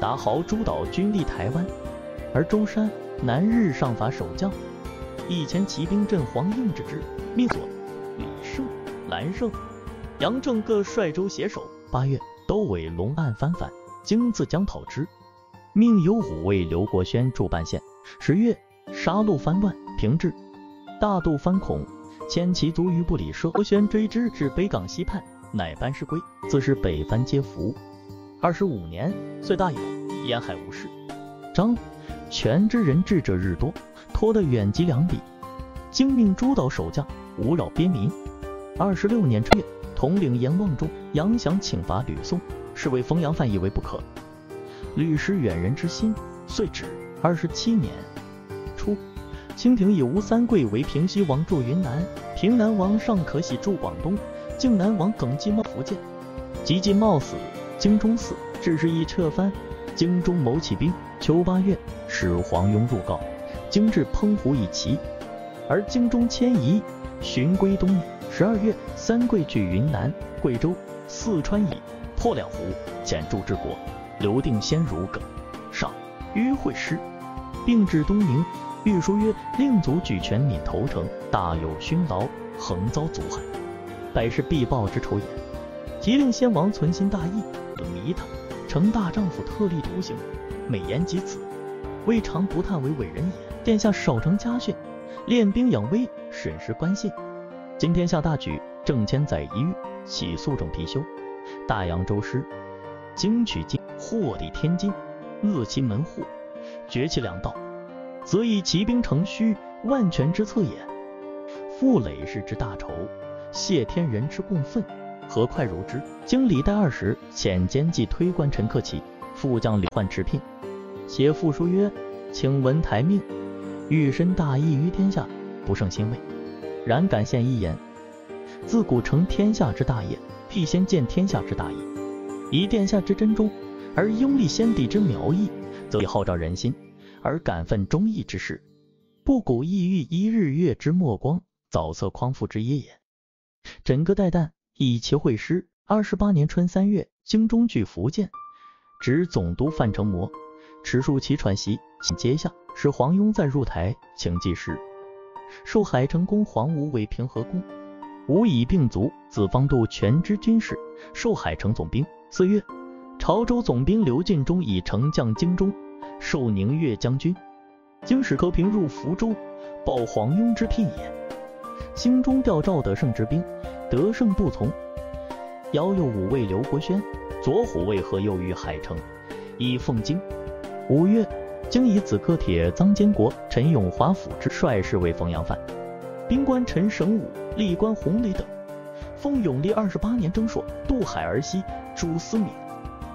达豪诸岛军力台湾，而舟山。南日上伐守将，一千骑兵镇黄应之之，命左李胜、蓝胜、杨正各率舟携手。八月，都尾龙岸翻返，经自将讨之，命有五位刘国轩驻半县。十月，杀戮翻乱，平治。大渡翻孔，牵其卒于不里射，国轩追之至北港西畔，乃班师归。自是北藩皆服。二十五年，岁大有，沿海无事。张。权之人智者日多，拖得远及两里。精命诸岛守将，无扰边民。二十六年春月，统领阎望中、杨祥请伐吕宋，是为封阳范以为不可。吕师远人之心，遂止。二十七年初，清廷以吴三桂为平西王，驻云南；平南王尚可喜驻广东；靖南王耿继茂福建。及继茂死，京中嗣，致是已撤藩。京中谋起兵。秋八月，使黄庸入告，京至澎湖以齐，而京中迁移，寻归东。十二月，三桂据云南、贵州、四川矣，破两湖，遣驻治国。刘定先如耿上约会师，并至东宁。御书曰：令祖举权闽投诚，大有勋劳，横遭阻害，百事必报之仇也。即令先王存心大义，迷他，成大丈夫，特立独行。美言及此，未尝不叹为伟人也。殿下少成家训，练兵养威，审时观信。今天下大举，正千载一遇，起肃正貔貅，大扬州师，经取晋，祸抵天津，扼其门户，绝其粮道，则以骑兵成虚，万全之策也。傅累世之大仇，谢天人之共愤，何快如之？经礼代二十，遣监记推官陈克启。副将李焕持聘，写复书曰：“请闻台命，欲伸大义于天下，不胜欣慰。然敢献一言：自古成天下之大业，必先见天下之大义。以殿下之真忠，而拥立先帝之苗裔，则以号召人心，而感奋忠义之事，不古意欲一日月之末光，早测匡复之业也。整个代旦，以其会师。二十八年春三月，京中据福建。”指总督范成模，持数其喘息，接下，使黄庸再入台，请计时，授海城公黄武为平和公。吴以病卒，子方度全知军事，授海城总兵。四月，潮州总兵刘进忠以丞将京中，授宁越将军。经史科平入福州，报黄庸之聘也。兴中调赵德胜之兵，德胜不从。遥右五卫刘国轩、左虎卫何右于海城，以奉京。五月，京以子柯铁臧坚国、陈永华辅之，率侍卫冯阳范。兵官陈省武、历官洪雷等。封永历二十八年征朔，渡海而西，主司命，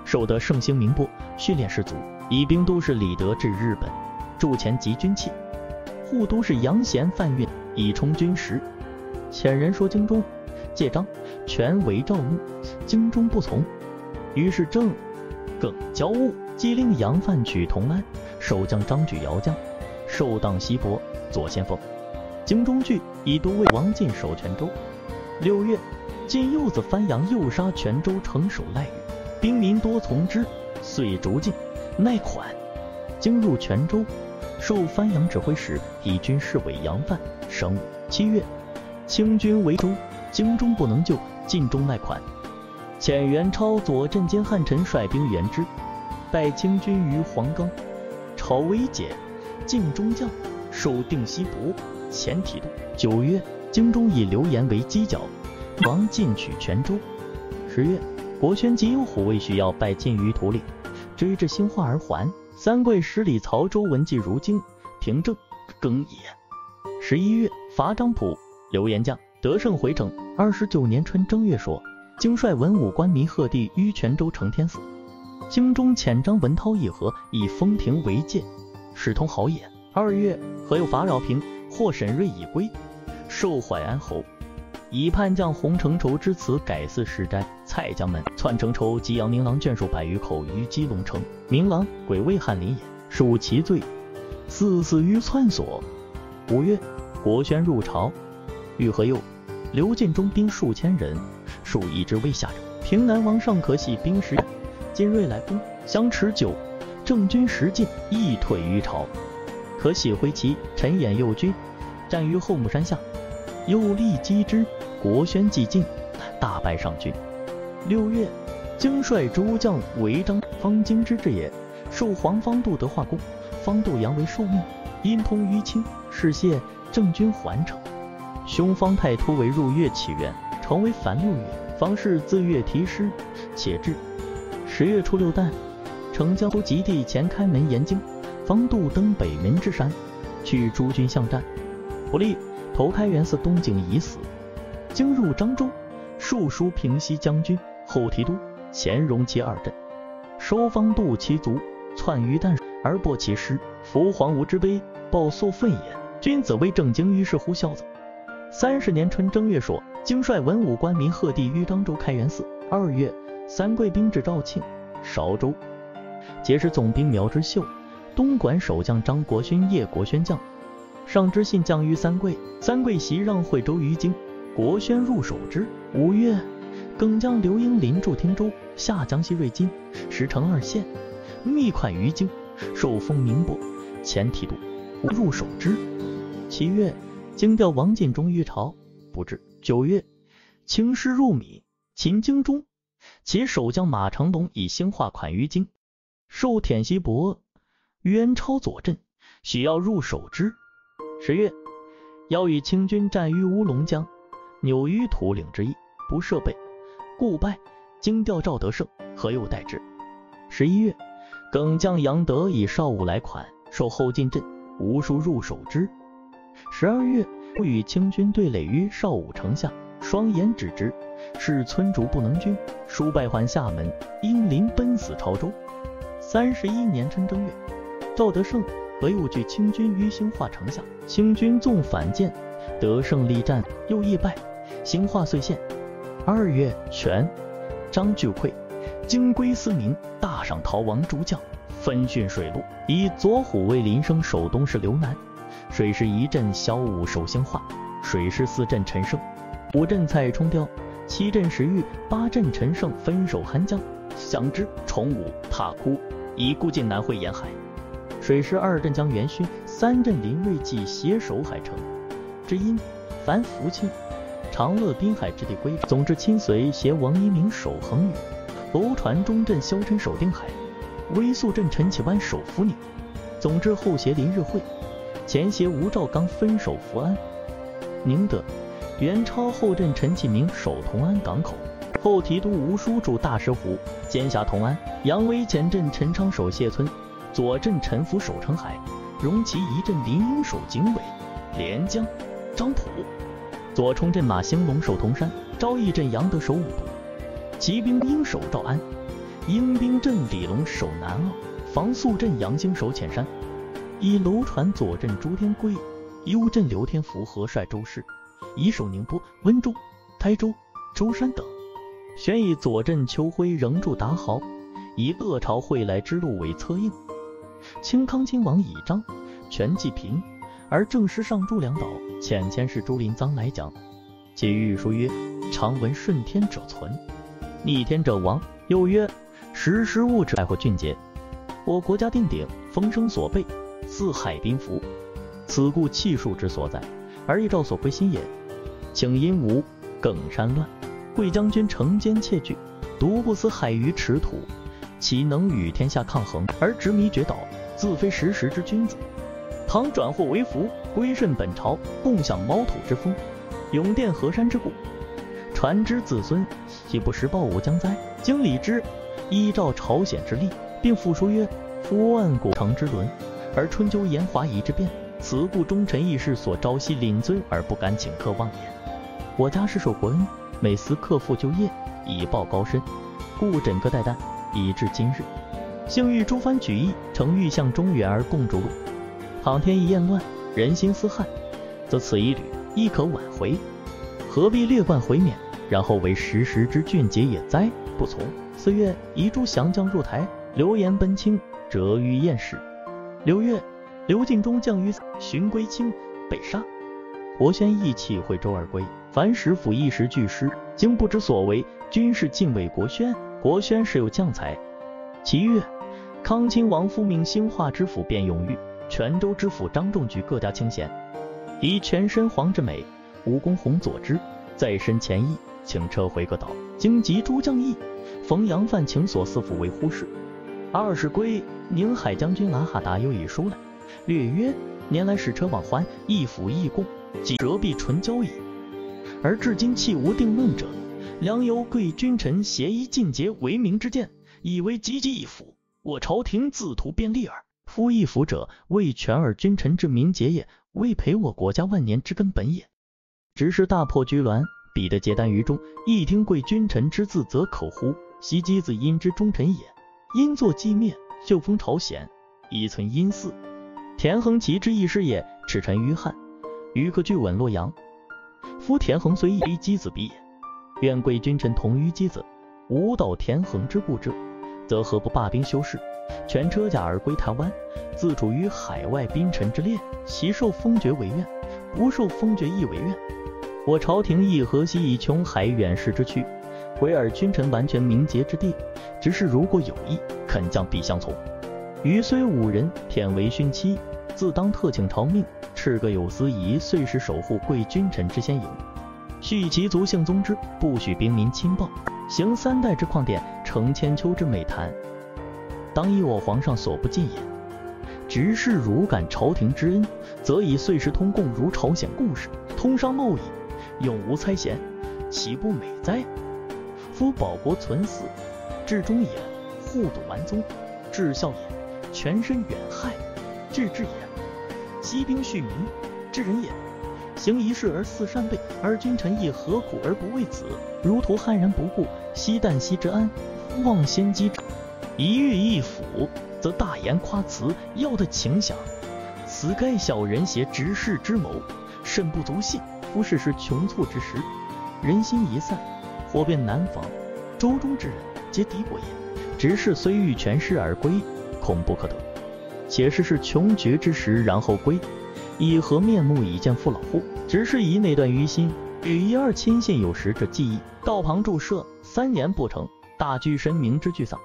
受得盛兴名播，训练士卒，以兵都是李德至日本，驻前集军器。护都是杨贤范运，以充军时。遣人说京中，借章，权为赵牧，京中不从。于是郑耿交务，即令杨范取同安，守将张举姚将，受当西伯左先锋。京中惧，以都尉王进守泉州。六月，晋幼子番阳诱杀泉州城守赖玉，兵民多从之，遂逐进，奈款。经入泉州，受番阳指挥使，以军侍卫杨范。生七月，清军围州，京中不能救，晋中卖款。遣元超左镇监汉臣率兵援之，败清军于黄冈。朝威解，晋中将，守定西伯。前提督。九月，京中以刘延为犄角，王进取泉州。十月，国宣及有虎卫许要拜晋于土岭，追至兴化而还。三桂十里，曹州闻计如京，平正更也。十一月，伐张普，刘延将得胜回城。二十九年春正月说，京率文武官民贺帝于泉州承天寺。京中遣张文涛议和，以封亭为界，使通好也。二月，何有伐饶平？获沈瑞已归，受淮安侯，以叛将洪承畴之词改祀石斋。蔡将门篡承畴及杨明郎眷属百余口于基隆城。明郎鬼未翰林也，属其罪，四死于窜所。五月，国宣入朝，欲何佑，刘进忠兵数千人，数以之威下者。平南王尚可系兵十，金瑞来攻，相持久，郑军时尽，一退于朝。可喜挥旗，陈演右军，战于后木山下，又立击之。国宣既进，大败上军。六月，京率诸将为张方京之至也，受黄方度德化功，方度阳为受命，因通于清，是谢郑军还城。兄方太突围入越起源，成为凡六月，方士自越提师，且至十月初六旦，乘江都极地前开门严京。方度登北门之山，去诸军相战，不利，投开元寺东景已死。经入漳州，数书平西将军、后提督钱荣其二镇，收方度其卒，窜于旦而破其师，伏黄吴之碑，报肃愤也。君子为正经，于是乎孝子。三十年春正月朔，京率文武官民贺帝于漳州开元寺。二月，三桂兵至肇庆、韶州，结识总兵苗之秀。东莞守将张国勋、叶国轩将上知信将于三桂，三桂袭让惠州于京，国轩入守之。五月，耿将刘英临驻汀州，下江西瑞金，石城二县，密款于京，受封宁伯，前提督，入守之。七月，京调王进忠于朝，不至。九月，清师入闽，秦京中，其守将马长龙以兴化款于京，受舔西伯。元超左镇，许要入守之。十月，要与清军战于乌龙江，扭于土岭之役，不设备，故败。经调赵德胜，何又待之？十一月，耿将杨德以少武来款，受后进镇，吴书入守之。十二月，不与清军对垒于少武城下，双言止之，是村主不能军，书败还厦门，因临奔死潮州。三十一年春正月。赵德胜何又据清军于兴化城下，清军纵反舰，德胜力战，又易败，兴化遂陷。二月，全张巨溃，京归司民，大赏逃亡诸将，分训水陆，以左虎卫林生守东市刘南，水师一镇小武守兴化，水师四镇陈胜，五镇蔡冲雕，七镇石玉，八镇陈胜分守邗江、祥之、崇武、塔窟，以固进南会沿海。水师二镇将元勋，三镇林瑞济携手海城。知音凡福清、长乐滨海之地归。总之亲随携王一鸣守衡宇，楼船中镇萧琛守定海，威肃镇陈启湾守福宁。总之后携林日会，前携吴兆刚分守福安。宁德，元超后镇陈启明守同安港口。后提督吴书主大石湖，兼辖同安。杨威前镇陈昌守谢村，左镇陈福守澄海。荣其一镇林英守警卫。连江，张浦。左冲镇马兴龙守铜山。昭义镇杨德守五都。骑兵应守诏安。鹰兵镇李龙守南澳。防肃镇杨兴守浅山。以楼船左镇朱天贵，右镇刘天福合帅周氏，以守宁波、温州、台州、舟山等。旋以左镇邱辉仍驻达濠，以鄂朝会来之路为策应。清康亲王以章全济平，而正师上朱两岛遣遣使朱林臧来讲，其御书曰：常闻顺天者存，逆天者亡。又曰：时时务者爱或俊杰，我国家定鼎，风声所备，四海宾服，此故气数之所在，而以赵所归心也。请因无耿山乱。贵将军惩奸窃据，独不思海于池土，岂能与天下抗衡而执迷绝岛？自非时时之君子。倘转祸为福，归顺本朝，共享毛土之风，永奠河山之固，传之子孙，岂不时报吾将哉？经理之，依照朝鲜之例，并复书曰：夫万古成之伦，而春秋炎华夷之变，此故忠臣义士所朝夕领尊而不敢请客望也。我家世受国恩。每思克复就业，以报高深，故枕戈待旦，以至今日。幸遇诸藩举义，诚欲向中原而共筑路。倘天一厌乱，人心思汉，则此一旅亦可挽回，何必列冠回免，然后为时时之俊杰也哉？不从。四月，移诸降将入台，流言奔清，折于燕市。六月，刘进忠将于寻归清，被杀。国宣义气会周而归。凡使府一时俱失，经不知所为。军士敬畏国宣，国宣时有将才。其月，康亲王夫命兴化知府卞永玉、泉州知府张仲举各家清闲，以全身黄之美，武功洪佐之，在身前议，请撤回各岛。经及诸将议，冯阳范请所四府为忽视。二是归，宁海将军拉哈达又以书来，略曰：年来使车往还，一府一贡，即折臂纯交矣。而至今弃无定论者，良由贵君臣协一尽节为名之见，以为积极一府，我朝廷自图便利耳。夫一府者，为权而君臣之民节也，为培我国家万年之根本也。只是大破居銮，彼得结丹于中，一听贵君臣之字，则口乎：袭击子殷之忠臣也。因作寂灭，秀封朝鲜，以存殷祀。田横其之义师也，耻臣于汉，余可据稳洛阳。夫田横虽亦箕子比也，愿贵君臣同于箕子，无蹈田横之故者，则何不罢兵休事，全车甲而归台湾，自处于海外宾臣之列？其受封爵为愿，不受封爵亦为愿。我朝廷亦何惜以穷海远视之躯，回尔君臣完全名节之地？只是如果有意，肯将必相从。余虽五人，忝为勋妻，自当特请朝命。赤个有司仪，遂时守护贵君臣之先营，续其族姓宗之，不许兵民侵暴，行三代之旷典，成千秋之美谈，当以我皇上所不尽也。直是如感朝廷之恩，则以岁时通共如朝鲜故事，通商贸易，永无猜嫌，岂不美哉？夫保国存死，至忠也；护笃完宗，至孝也；全身远害，至智也。息兵恤民，治人也；行一事而四善备，而君臣亦何苦而不为此？如图悍然不顾，惜旦夕之安，忘先机者，一遇一辅，则大言夸辞，要的情想，此该小人挟？执事之谋，甚不足信。夫世事穷促之时，人心一散，火便难防。周中之人，皆敌国也。执事虽欲全师而归，恐不可得。且是是穷绝之时，然后归，以何面目以见父老乎？只是以那段于心，与一二亲信有时者记忆，道旁注射，三年不成，大具身明之俱丧，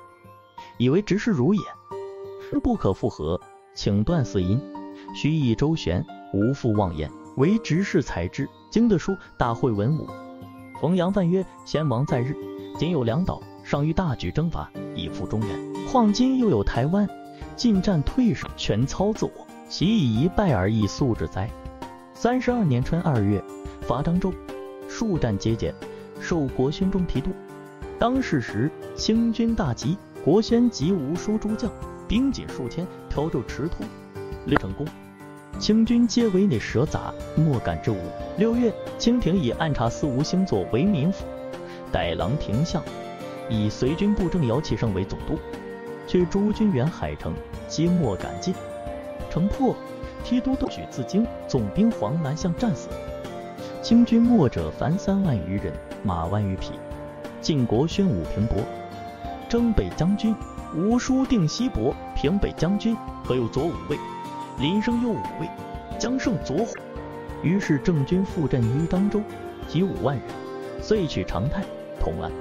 以为直事如也，不可复合，请断四音，须以周旋，无复妄言。唯执事才知，经得书大会文武。冯阳范曰：先王在日，仅有两岛，尚欲大举征伐，以赴中原。况今又有台湾，进战退守，全操自我，岂以一败而易速之哉？三十二年春二月，伐漳州，数战皆减，受国宣中提督。当世时，清军大急，国宣及无数诸将，兵仅数千，调骤驰突，略成功。清军皆为内舍杂，莫敢之无。六月，清廷以按察司吴兴作为民府，逮郎廷相，以随军布政姚启圣为总督，却诸军援海城，皆莫敢进。城破，提督都举自京，总兵黄南向战死。清军没者凡三万余人，马万余匹。晋国宣武平伯，征北将军，吴书定西伯，平北将军，何有左五卫？林升右五卫，将胜左虎。于是郑军复镇于当州，集五万人，遂取长泰、同安。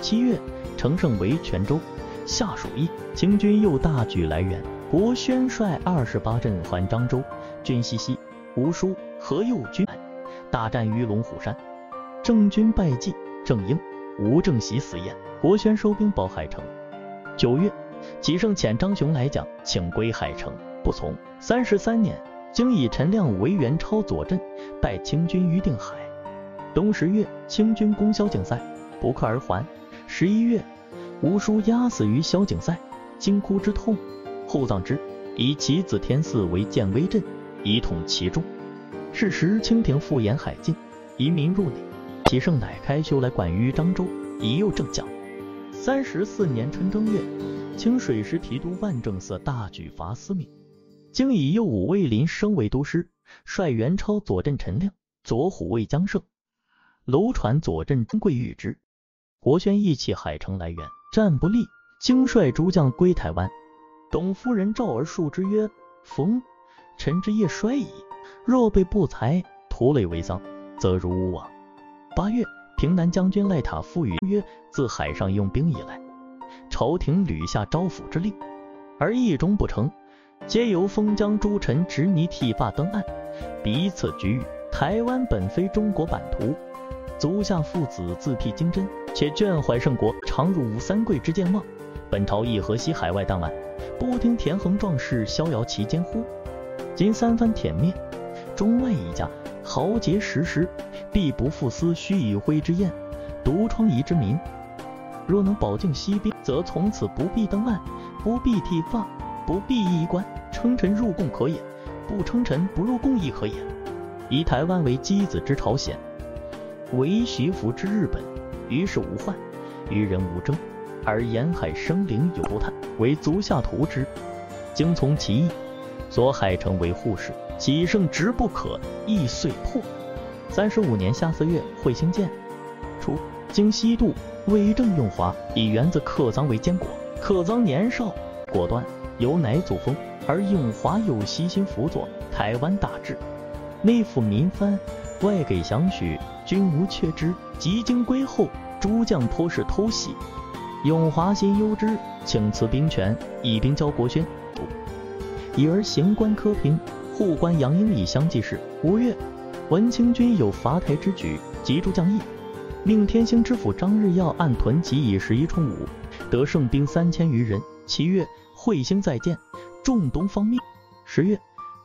七月，乘胜围泉州，下属邑。清军又大举来援，国宣率二十八镇还漳州，军西西。吴书何右军大战于龙虎山，郑军败绩。郑英、吴正喜死焉。国宣收兵保海城。九月，齐胜遣张雄来讲，请归海城。不从。三十三年，经以陈亮为元超左镇，败清军于定海。冬十月，清军攻萧景塞，不克而还。十一月，吴书压死于萧景塞，惊哭之痛，后葬之，以其子天嗣为建威镇，以统其众。是时，清廷复沿海禁，移民入内。齐胜乃开修来管于漳州，以右正将。三十四年春正月，清水师提督万正色大举伐司命。经以右武卫林升为都师，率元超左镇陈亮，左虎卫江胜，楼船左镇贵玉之。国宣义气海城来援，战不利，经率诸将归台湾。董夫人召而述之曰：“逢臣之业衰矣，若被不才，徒累为丧，则如吾往。”八月，平南将军赖塔复语曰：“自海上用兵以来，朝廷屡下招抚之令，而意终不成。”皆由封疆诸臣执泥剃发登岸，彼此举语。台湾本非中国版图，足下父子自辟金针，且眷怀圣国，常入吴三桂之见望。本朝亦何惜海外档案，不听田横壮士逍遥其间乎？今三番殄灭，中外一家豪杰时时，必不复思须以辉之宴，独疮夷之民。若能保境息兵，则从此不必登岸，不必剃发，不必衣冠。称臣入贡可也，不称臣不入贡亦可也。以台湾为箕子之朝鲜，为徐福之日本，于是无患，与人无争，而沿海生灵有不叹，为足下图之，经从其意，所海城为护士，己胜直不可，亦遂破。三十五年夏四月，彗星见，初，经西渡，为政用华，以园子克臧为监国。克臧年少，果断，由乃祖封。而永华有悉心辅佐，台湾大治，内抚民藩，外给降许，均无缺之。及经归后，诸将颇是偷袭。永华心忧之，请辞兵权，以兵交国宣。已而行官科平，护官杨英以相继事。五月，文清军有伐台之举，急诸将议，命天兴知府张日耀按屯集以十一冲五，得胜兵三千余人。七月，彗星再见。众东方命。十月，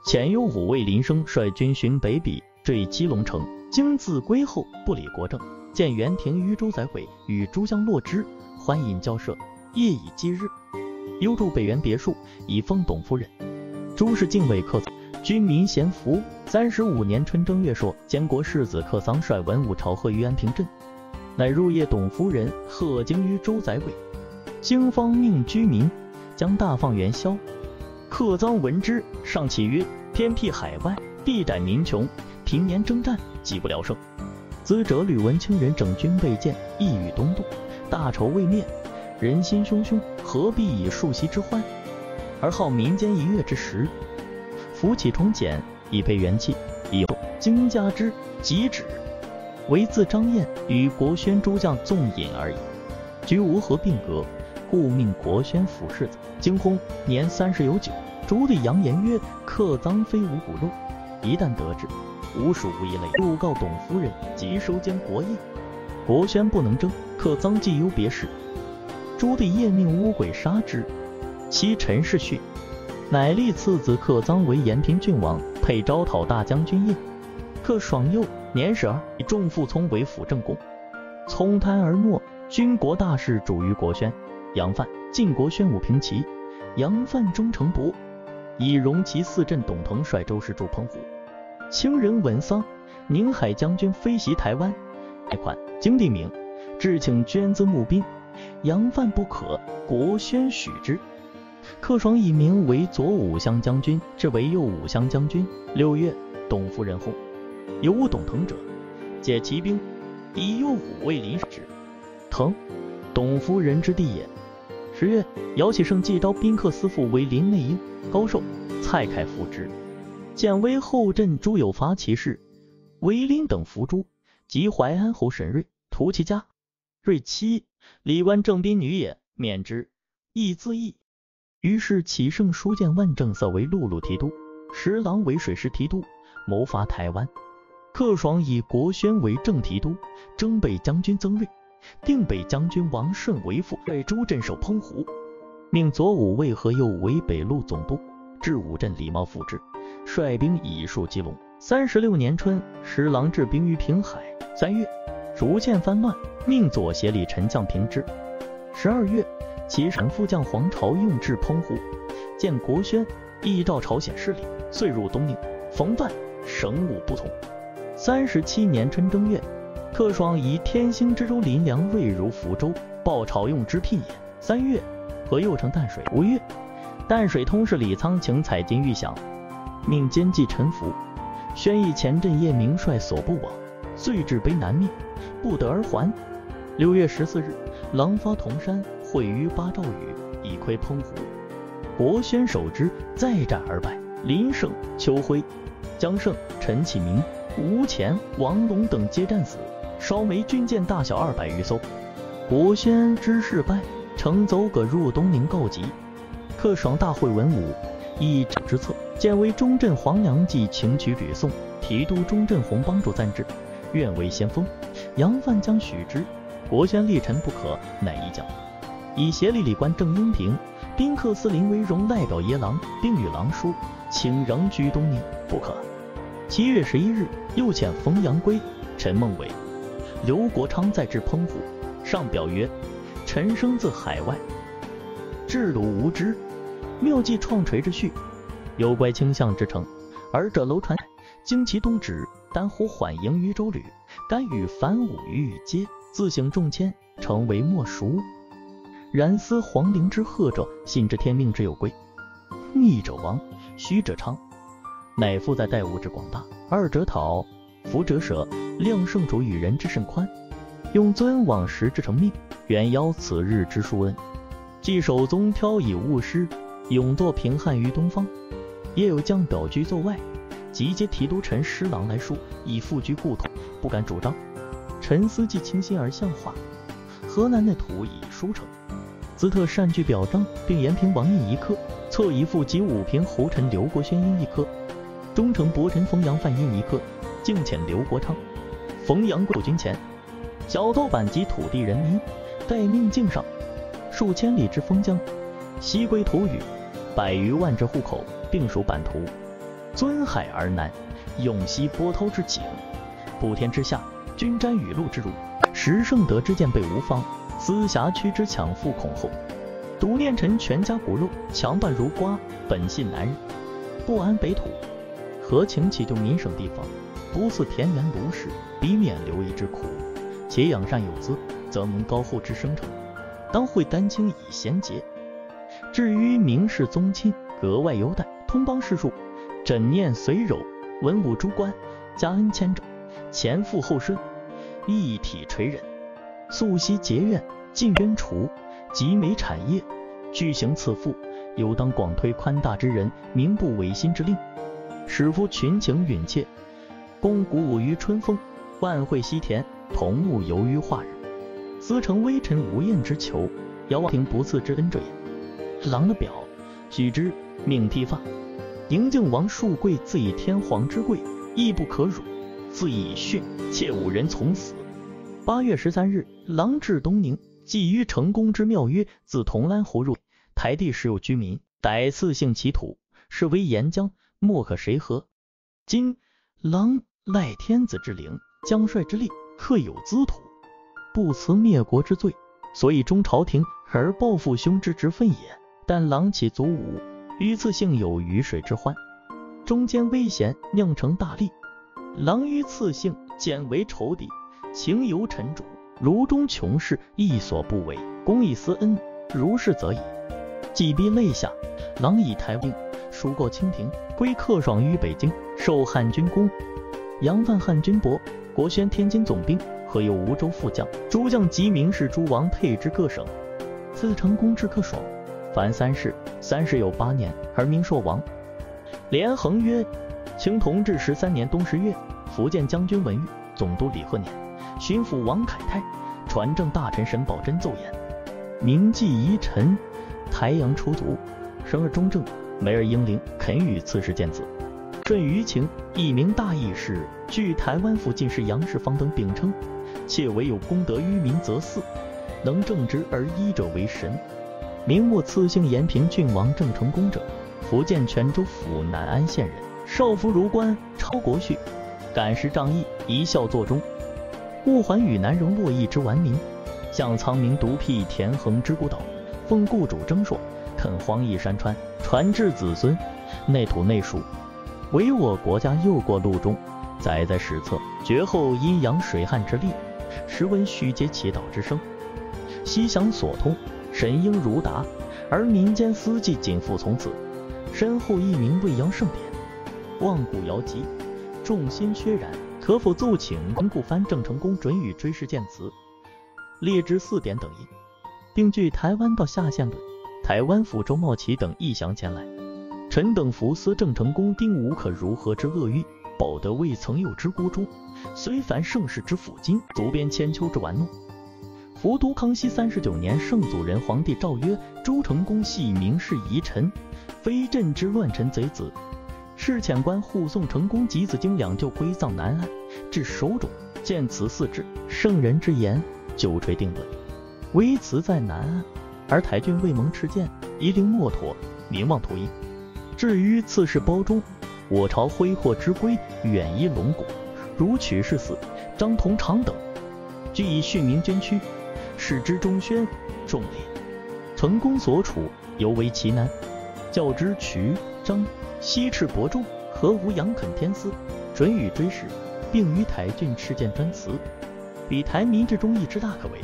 前有五位林升率军巡北鄙，坠基隆城。经自归后，不理国政，见元廷于周载会与诸将落之，欢饮交涉，夜以继日。幽住北园别墅，以封董夫人。诸氏敬畏克臧，军民咸服。三十五年春正月朔，监国世子克臧率文武朝贺于安平镇，乃入夜董夫人贺经于周载会。经方命居民将大放元宵。克臧闻之，上启曰：“偏僻海外，必斩民穷。平年征战，计不聊生。资者吕文清人整军备舰，意欲东渡，大仇未灭，人心汹汹，何必以数息之欢，而耗民间一月之时？扶起重简，以备元气。以后经加之，即止。唯自张燕与国宣诸将纵饮而已。居无何并阁，故命国宣府世子。惊薨，年三十有九。主礼扬言曰：“克赃非吾骨肉，一旦得知，无属一类，入告董夫人，即收监国业。国宣不能征，克臧既忧别事。朱棣夜命乌鬼杀之，其陈氏婿，乃立次子克臧为延平郡王，配招讨大将军印。克爽幼年十二，以重父聪为辅政公，聪贪而没，军国大事主于国宣。杨范晋国宣武平齐，杨范忠诚博，以荣其四镇董腾率周氏驻澎湖。清人文丧，宁海将军飞袭台湾，贷款经地名，致请捐资募兵。杨范不可，国宣许之。克爽以名为左武乡将军，至为右武乡将军。六月，董夫人薨，有无董腾者，解其兵，以右武为临时。腾，董夫人之弟也。十月，姚启圣继招宾客司副为林内应，高寿、蔡凯扶之。建威后镇朱有伐其事，韦林等伏诛，及淮安侯沈瑞屠其家。瑞妻。李湾正宾女也，免之，亦自缢。于是启圣书见万正色为陆路提督，十郎为水师提督，谋伐台湾。克爽以国宣为正提督，征北将军曾瑞，定北将军王顺为副，为诸镇守澎湖，命左武卫和右武为北路总督，至武镇李茂复之，率兵以戍基隆。三十六年春，十郎置兵于平海。三月。逐渐翻乱，命左协理陈将平之。十二月，其臣副将黄朝用至澎湖，见国宣，亦召朝鲜势力，遂入东宁。冯范省武不从。三十七年春正月，特爽以天兴之州林良魏如福州，报朝用之聘也。三月，和右城淡水。五月，淡水通事李沧请采金玉响，命监记陈福，宣义前镇叶明率所部往。遂至悲南灭，不得而还。六月十四日，狼发铜山，会于八兆宇，以窥澎湖。国宣守之，再战而败。林胜、邱辉、江胜、陈启明、吴潜、王龙等皆战死。烧煤军舰大小二百余艘。国宣知事败，乘走葛入东宁告急。克爽大会文武，议之策。建为中镇黄良记请取吕宋，提督中镇洪帮助赞之。愿为先锋，杨范将许之。国宣立臣不可，乃一将。以协理理官郑英平、宾客司林为荣代表耶郎，并与郎书，请仍居东宁，不可。七月十一日，又遣冯阳圭、陈孟伟、刘国昌再至澎湖，上表曰：陈生自海外，至鲁无知，谬计创锤之序，有怪倾向之称，尔者楼船经其东指。丹呼缓迎于周旅，甘与反武于与阶，自省重迁，成为莫属。然思皇陵之贺者，信之天命之有归。逆者亡，虚者昌，乃复在待物之广大。二者讨，福者舍，量圣主与人之甚宽。用尊往时之成命，远邀此日之殊恩。既守宗挑以务师，永作平汉于东方。也有将表居奏外。即接提督陈师郎来书，以复居故土，不敢主张。陈思既倾心而向化，河南内土已书成，兹特善具表彰，并延平王印一刻，册一副及武平侯臣刘国轩印一刻，忠诚伯臣冯阳范印一刻，敬遣刘国昌、冯阳贵军前，小豆板及土地人民，待命敬上。数千里之封疆，西归土语，百余万之户口，并属版图。尊海而南，永息波涛之景；普天之下，均沾雨露之辱。时圣德之剑被无方，思辖区之强富恐后。独念臣全家骨肉，强半如瓜。本性男人，不安北土，何情起就民省地方？不似田园卢氏，彼免流逸之苦。且养善有资，则蒙高厚之生成。当会丹青以贤节。至于明士宗亲，格外优待，通邦士庶。枕念随柔，文武诸官，加恩千种，前富后顺，一体垂人，素悉节怨，尽冤除，集美产业，巨行赐赋，有当广推宽大之人，名不违心之令，使夫群情允切，公鼓舞于春风，万会西田，同沐游于化日，思成微臣无厌之求，遥望平不赐之恩者也。狼的表，许之，命剃发。宁靖王树贵自以天皇之贵，亦不可辱，自以训，切五人从死。八月十三日，郎至东宁，寄于成功之庙曰：自同安湖入台地时有居民，逮赐姓其土，是为沿江，莫可谁何？今郎赖天子之灵，将帅之力，克有资土，不辞灭国之罪，所以忠朝廷而报复兄之职分也。但狼起足武，于次性有鱼水之欢。中间危险，酿成大利。狼于次姓简为仇敌，情由臣主。如中穷事，亦所不为。公以私恩，如是则已。既逼泪下，狼以台定，书告清廷，归客爽于北京，授汉军功。扬范汉军伯，国宣天津总兵，何有梧州副将。诸将及名士诸王配之各省。自成功至客爽，凡三世，三世有八年，而名朔王。连横曰：清同治十三年冬十月，福建将军文玉、总督李鹤年、巡抚王凯泰、传政大臣沈葆桢奏言：明记遗臣，台阳出族，生而忠正，美而英灵，肯与刺史见子，顺于情，一名大义士，据台湾府进士杨世芳等秉称，且唯有功德于民则祀，能正直而医者为神。明末赐姓延平郡王郑成功者。福建泉州府南安县人，少夫如官，超国序，感时仗义，一笑作忠。物还与南荣洛邑之顽民，向苍明独辟田横之孤岛，奉雇主征硕，垦荒邑山川，传至子孙，内土内属，唯我国家又过路中，载在史册。绝后阴阳水旱之力，时闻虚皆祈祷之声，西乡所通，神鹰如达，而民间司祭仅复从此。身后一名未央盛典，望古遥极，众心缺然，可否奏请故藩郑成功准予追谥见词，列之四点等印，并据台湾到下县论。台湾府周茂奇等亦降前来。臣等伏思郑成功定无可如何之恶欲，保得未曾有之孤忠，虽凡盛世之抚今，足编千秋之玩弄。伏都康熙三十九年，圣祖仁皇帝诏曰：朱成功系明士遗臣。非朕之乱臣贼子，侍遣官护送成功及子经两柩归葬南安，至手冢见此四志，圣人之言，就垂定论。微辞在南安，而台郡未蒙敕见，夷陵莫妥，名望图阴。至于次世包中，我朝挥霍之归，远依龙骨，如取士死，张同长等，俱以训民捐躯，使之中宣重烈。成功所处尤为其难。教之渠张西赤伯仲，何无杨肯天思，准予追谥，并于台郡敕建专祠。彼台民之忠义之大可为，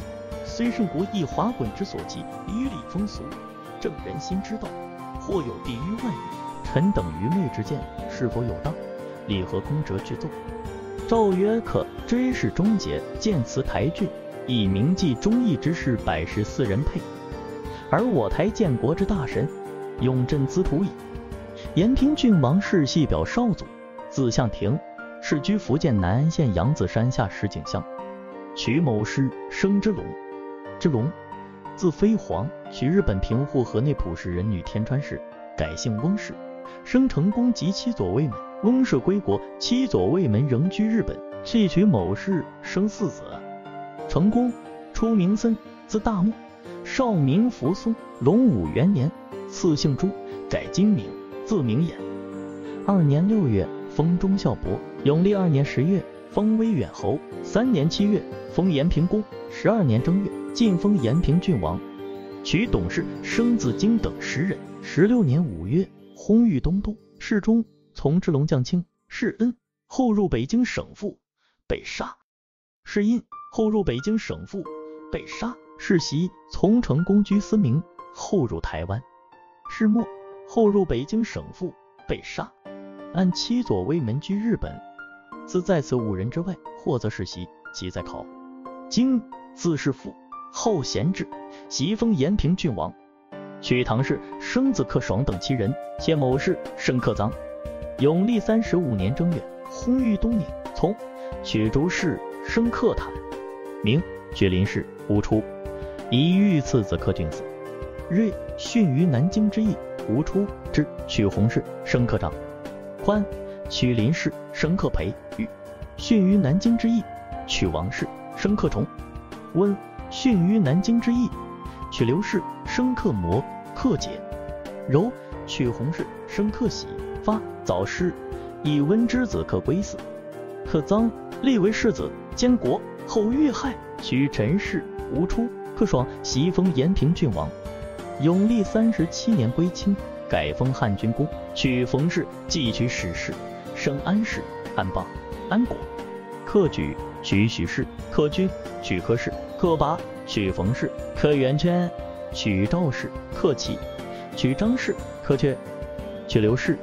虽胜国亦华滚之所及，于礼风俗，正人心之道，或有必于万矣。臣等愚昧之见，是否有当？理何公折具奏？诏曰：可追谥终结，建祠台郡，以铭记忠义之士百十四人配。而我台建国之大神。永镇资土矣。延平郡王世系表少祖，字向庭，世居福建南安县扬子山下石井乡。曲某师，生之龙，之龙，字飞黄，取日本平户河内浦氏人女天川氏，改姓翁氏，生成功及妻左卫门。翁氏归国，妻左卫门仍居日本，弃娶某氏，生四子。成功，初名森，字大木，少名扶松。隆武元年。赐姓朱，改今名，字明衍。二年六月，封忠孝伯。永历二年十月，封威远侯。三年七月，封延平公。十二年正月，晋封延平郡王，娶董氏生子京等十人。十六年五月，薨于东都。世中，从之龙将卿，世恩。后入北京省父，被杀。是印，后入北京省父，被杀。世袭，从成公居司明，后入台湾。世末，后入北京省父，被杀。按七左卫门居日本，自在此五人之外，或则世袭，即在考。经字世父，后贤志，袭封延平郡王，娶唐氏生子克爽等七人，且某氏生克臧。永历三十五年正月，薨于东宁。从取竹氏生克坦，名绝林氏，无出，以御赐子克俊死。瑞逊于南京之役，吴出之，取洪氏，生克长。宽取林氏，生克培禹。殉于南京之役，取王氏，生克崇。温殉于南京之役，取刘氏，生克摩，克解。柔取洪氏，生克喜，发早失。以温之子克归死，克臧立为世子，监国。后遇害，取陈氏，无出。克爽袭封延平郡王。永历三十七年归清，改封汉军公，取冯氏，继取史氏，生安氏、安邦、安国。克举取许氏，克君取柯氏，克拔取冯氏，克元圈取赵氏，克启取张氏，克阙取刘氏。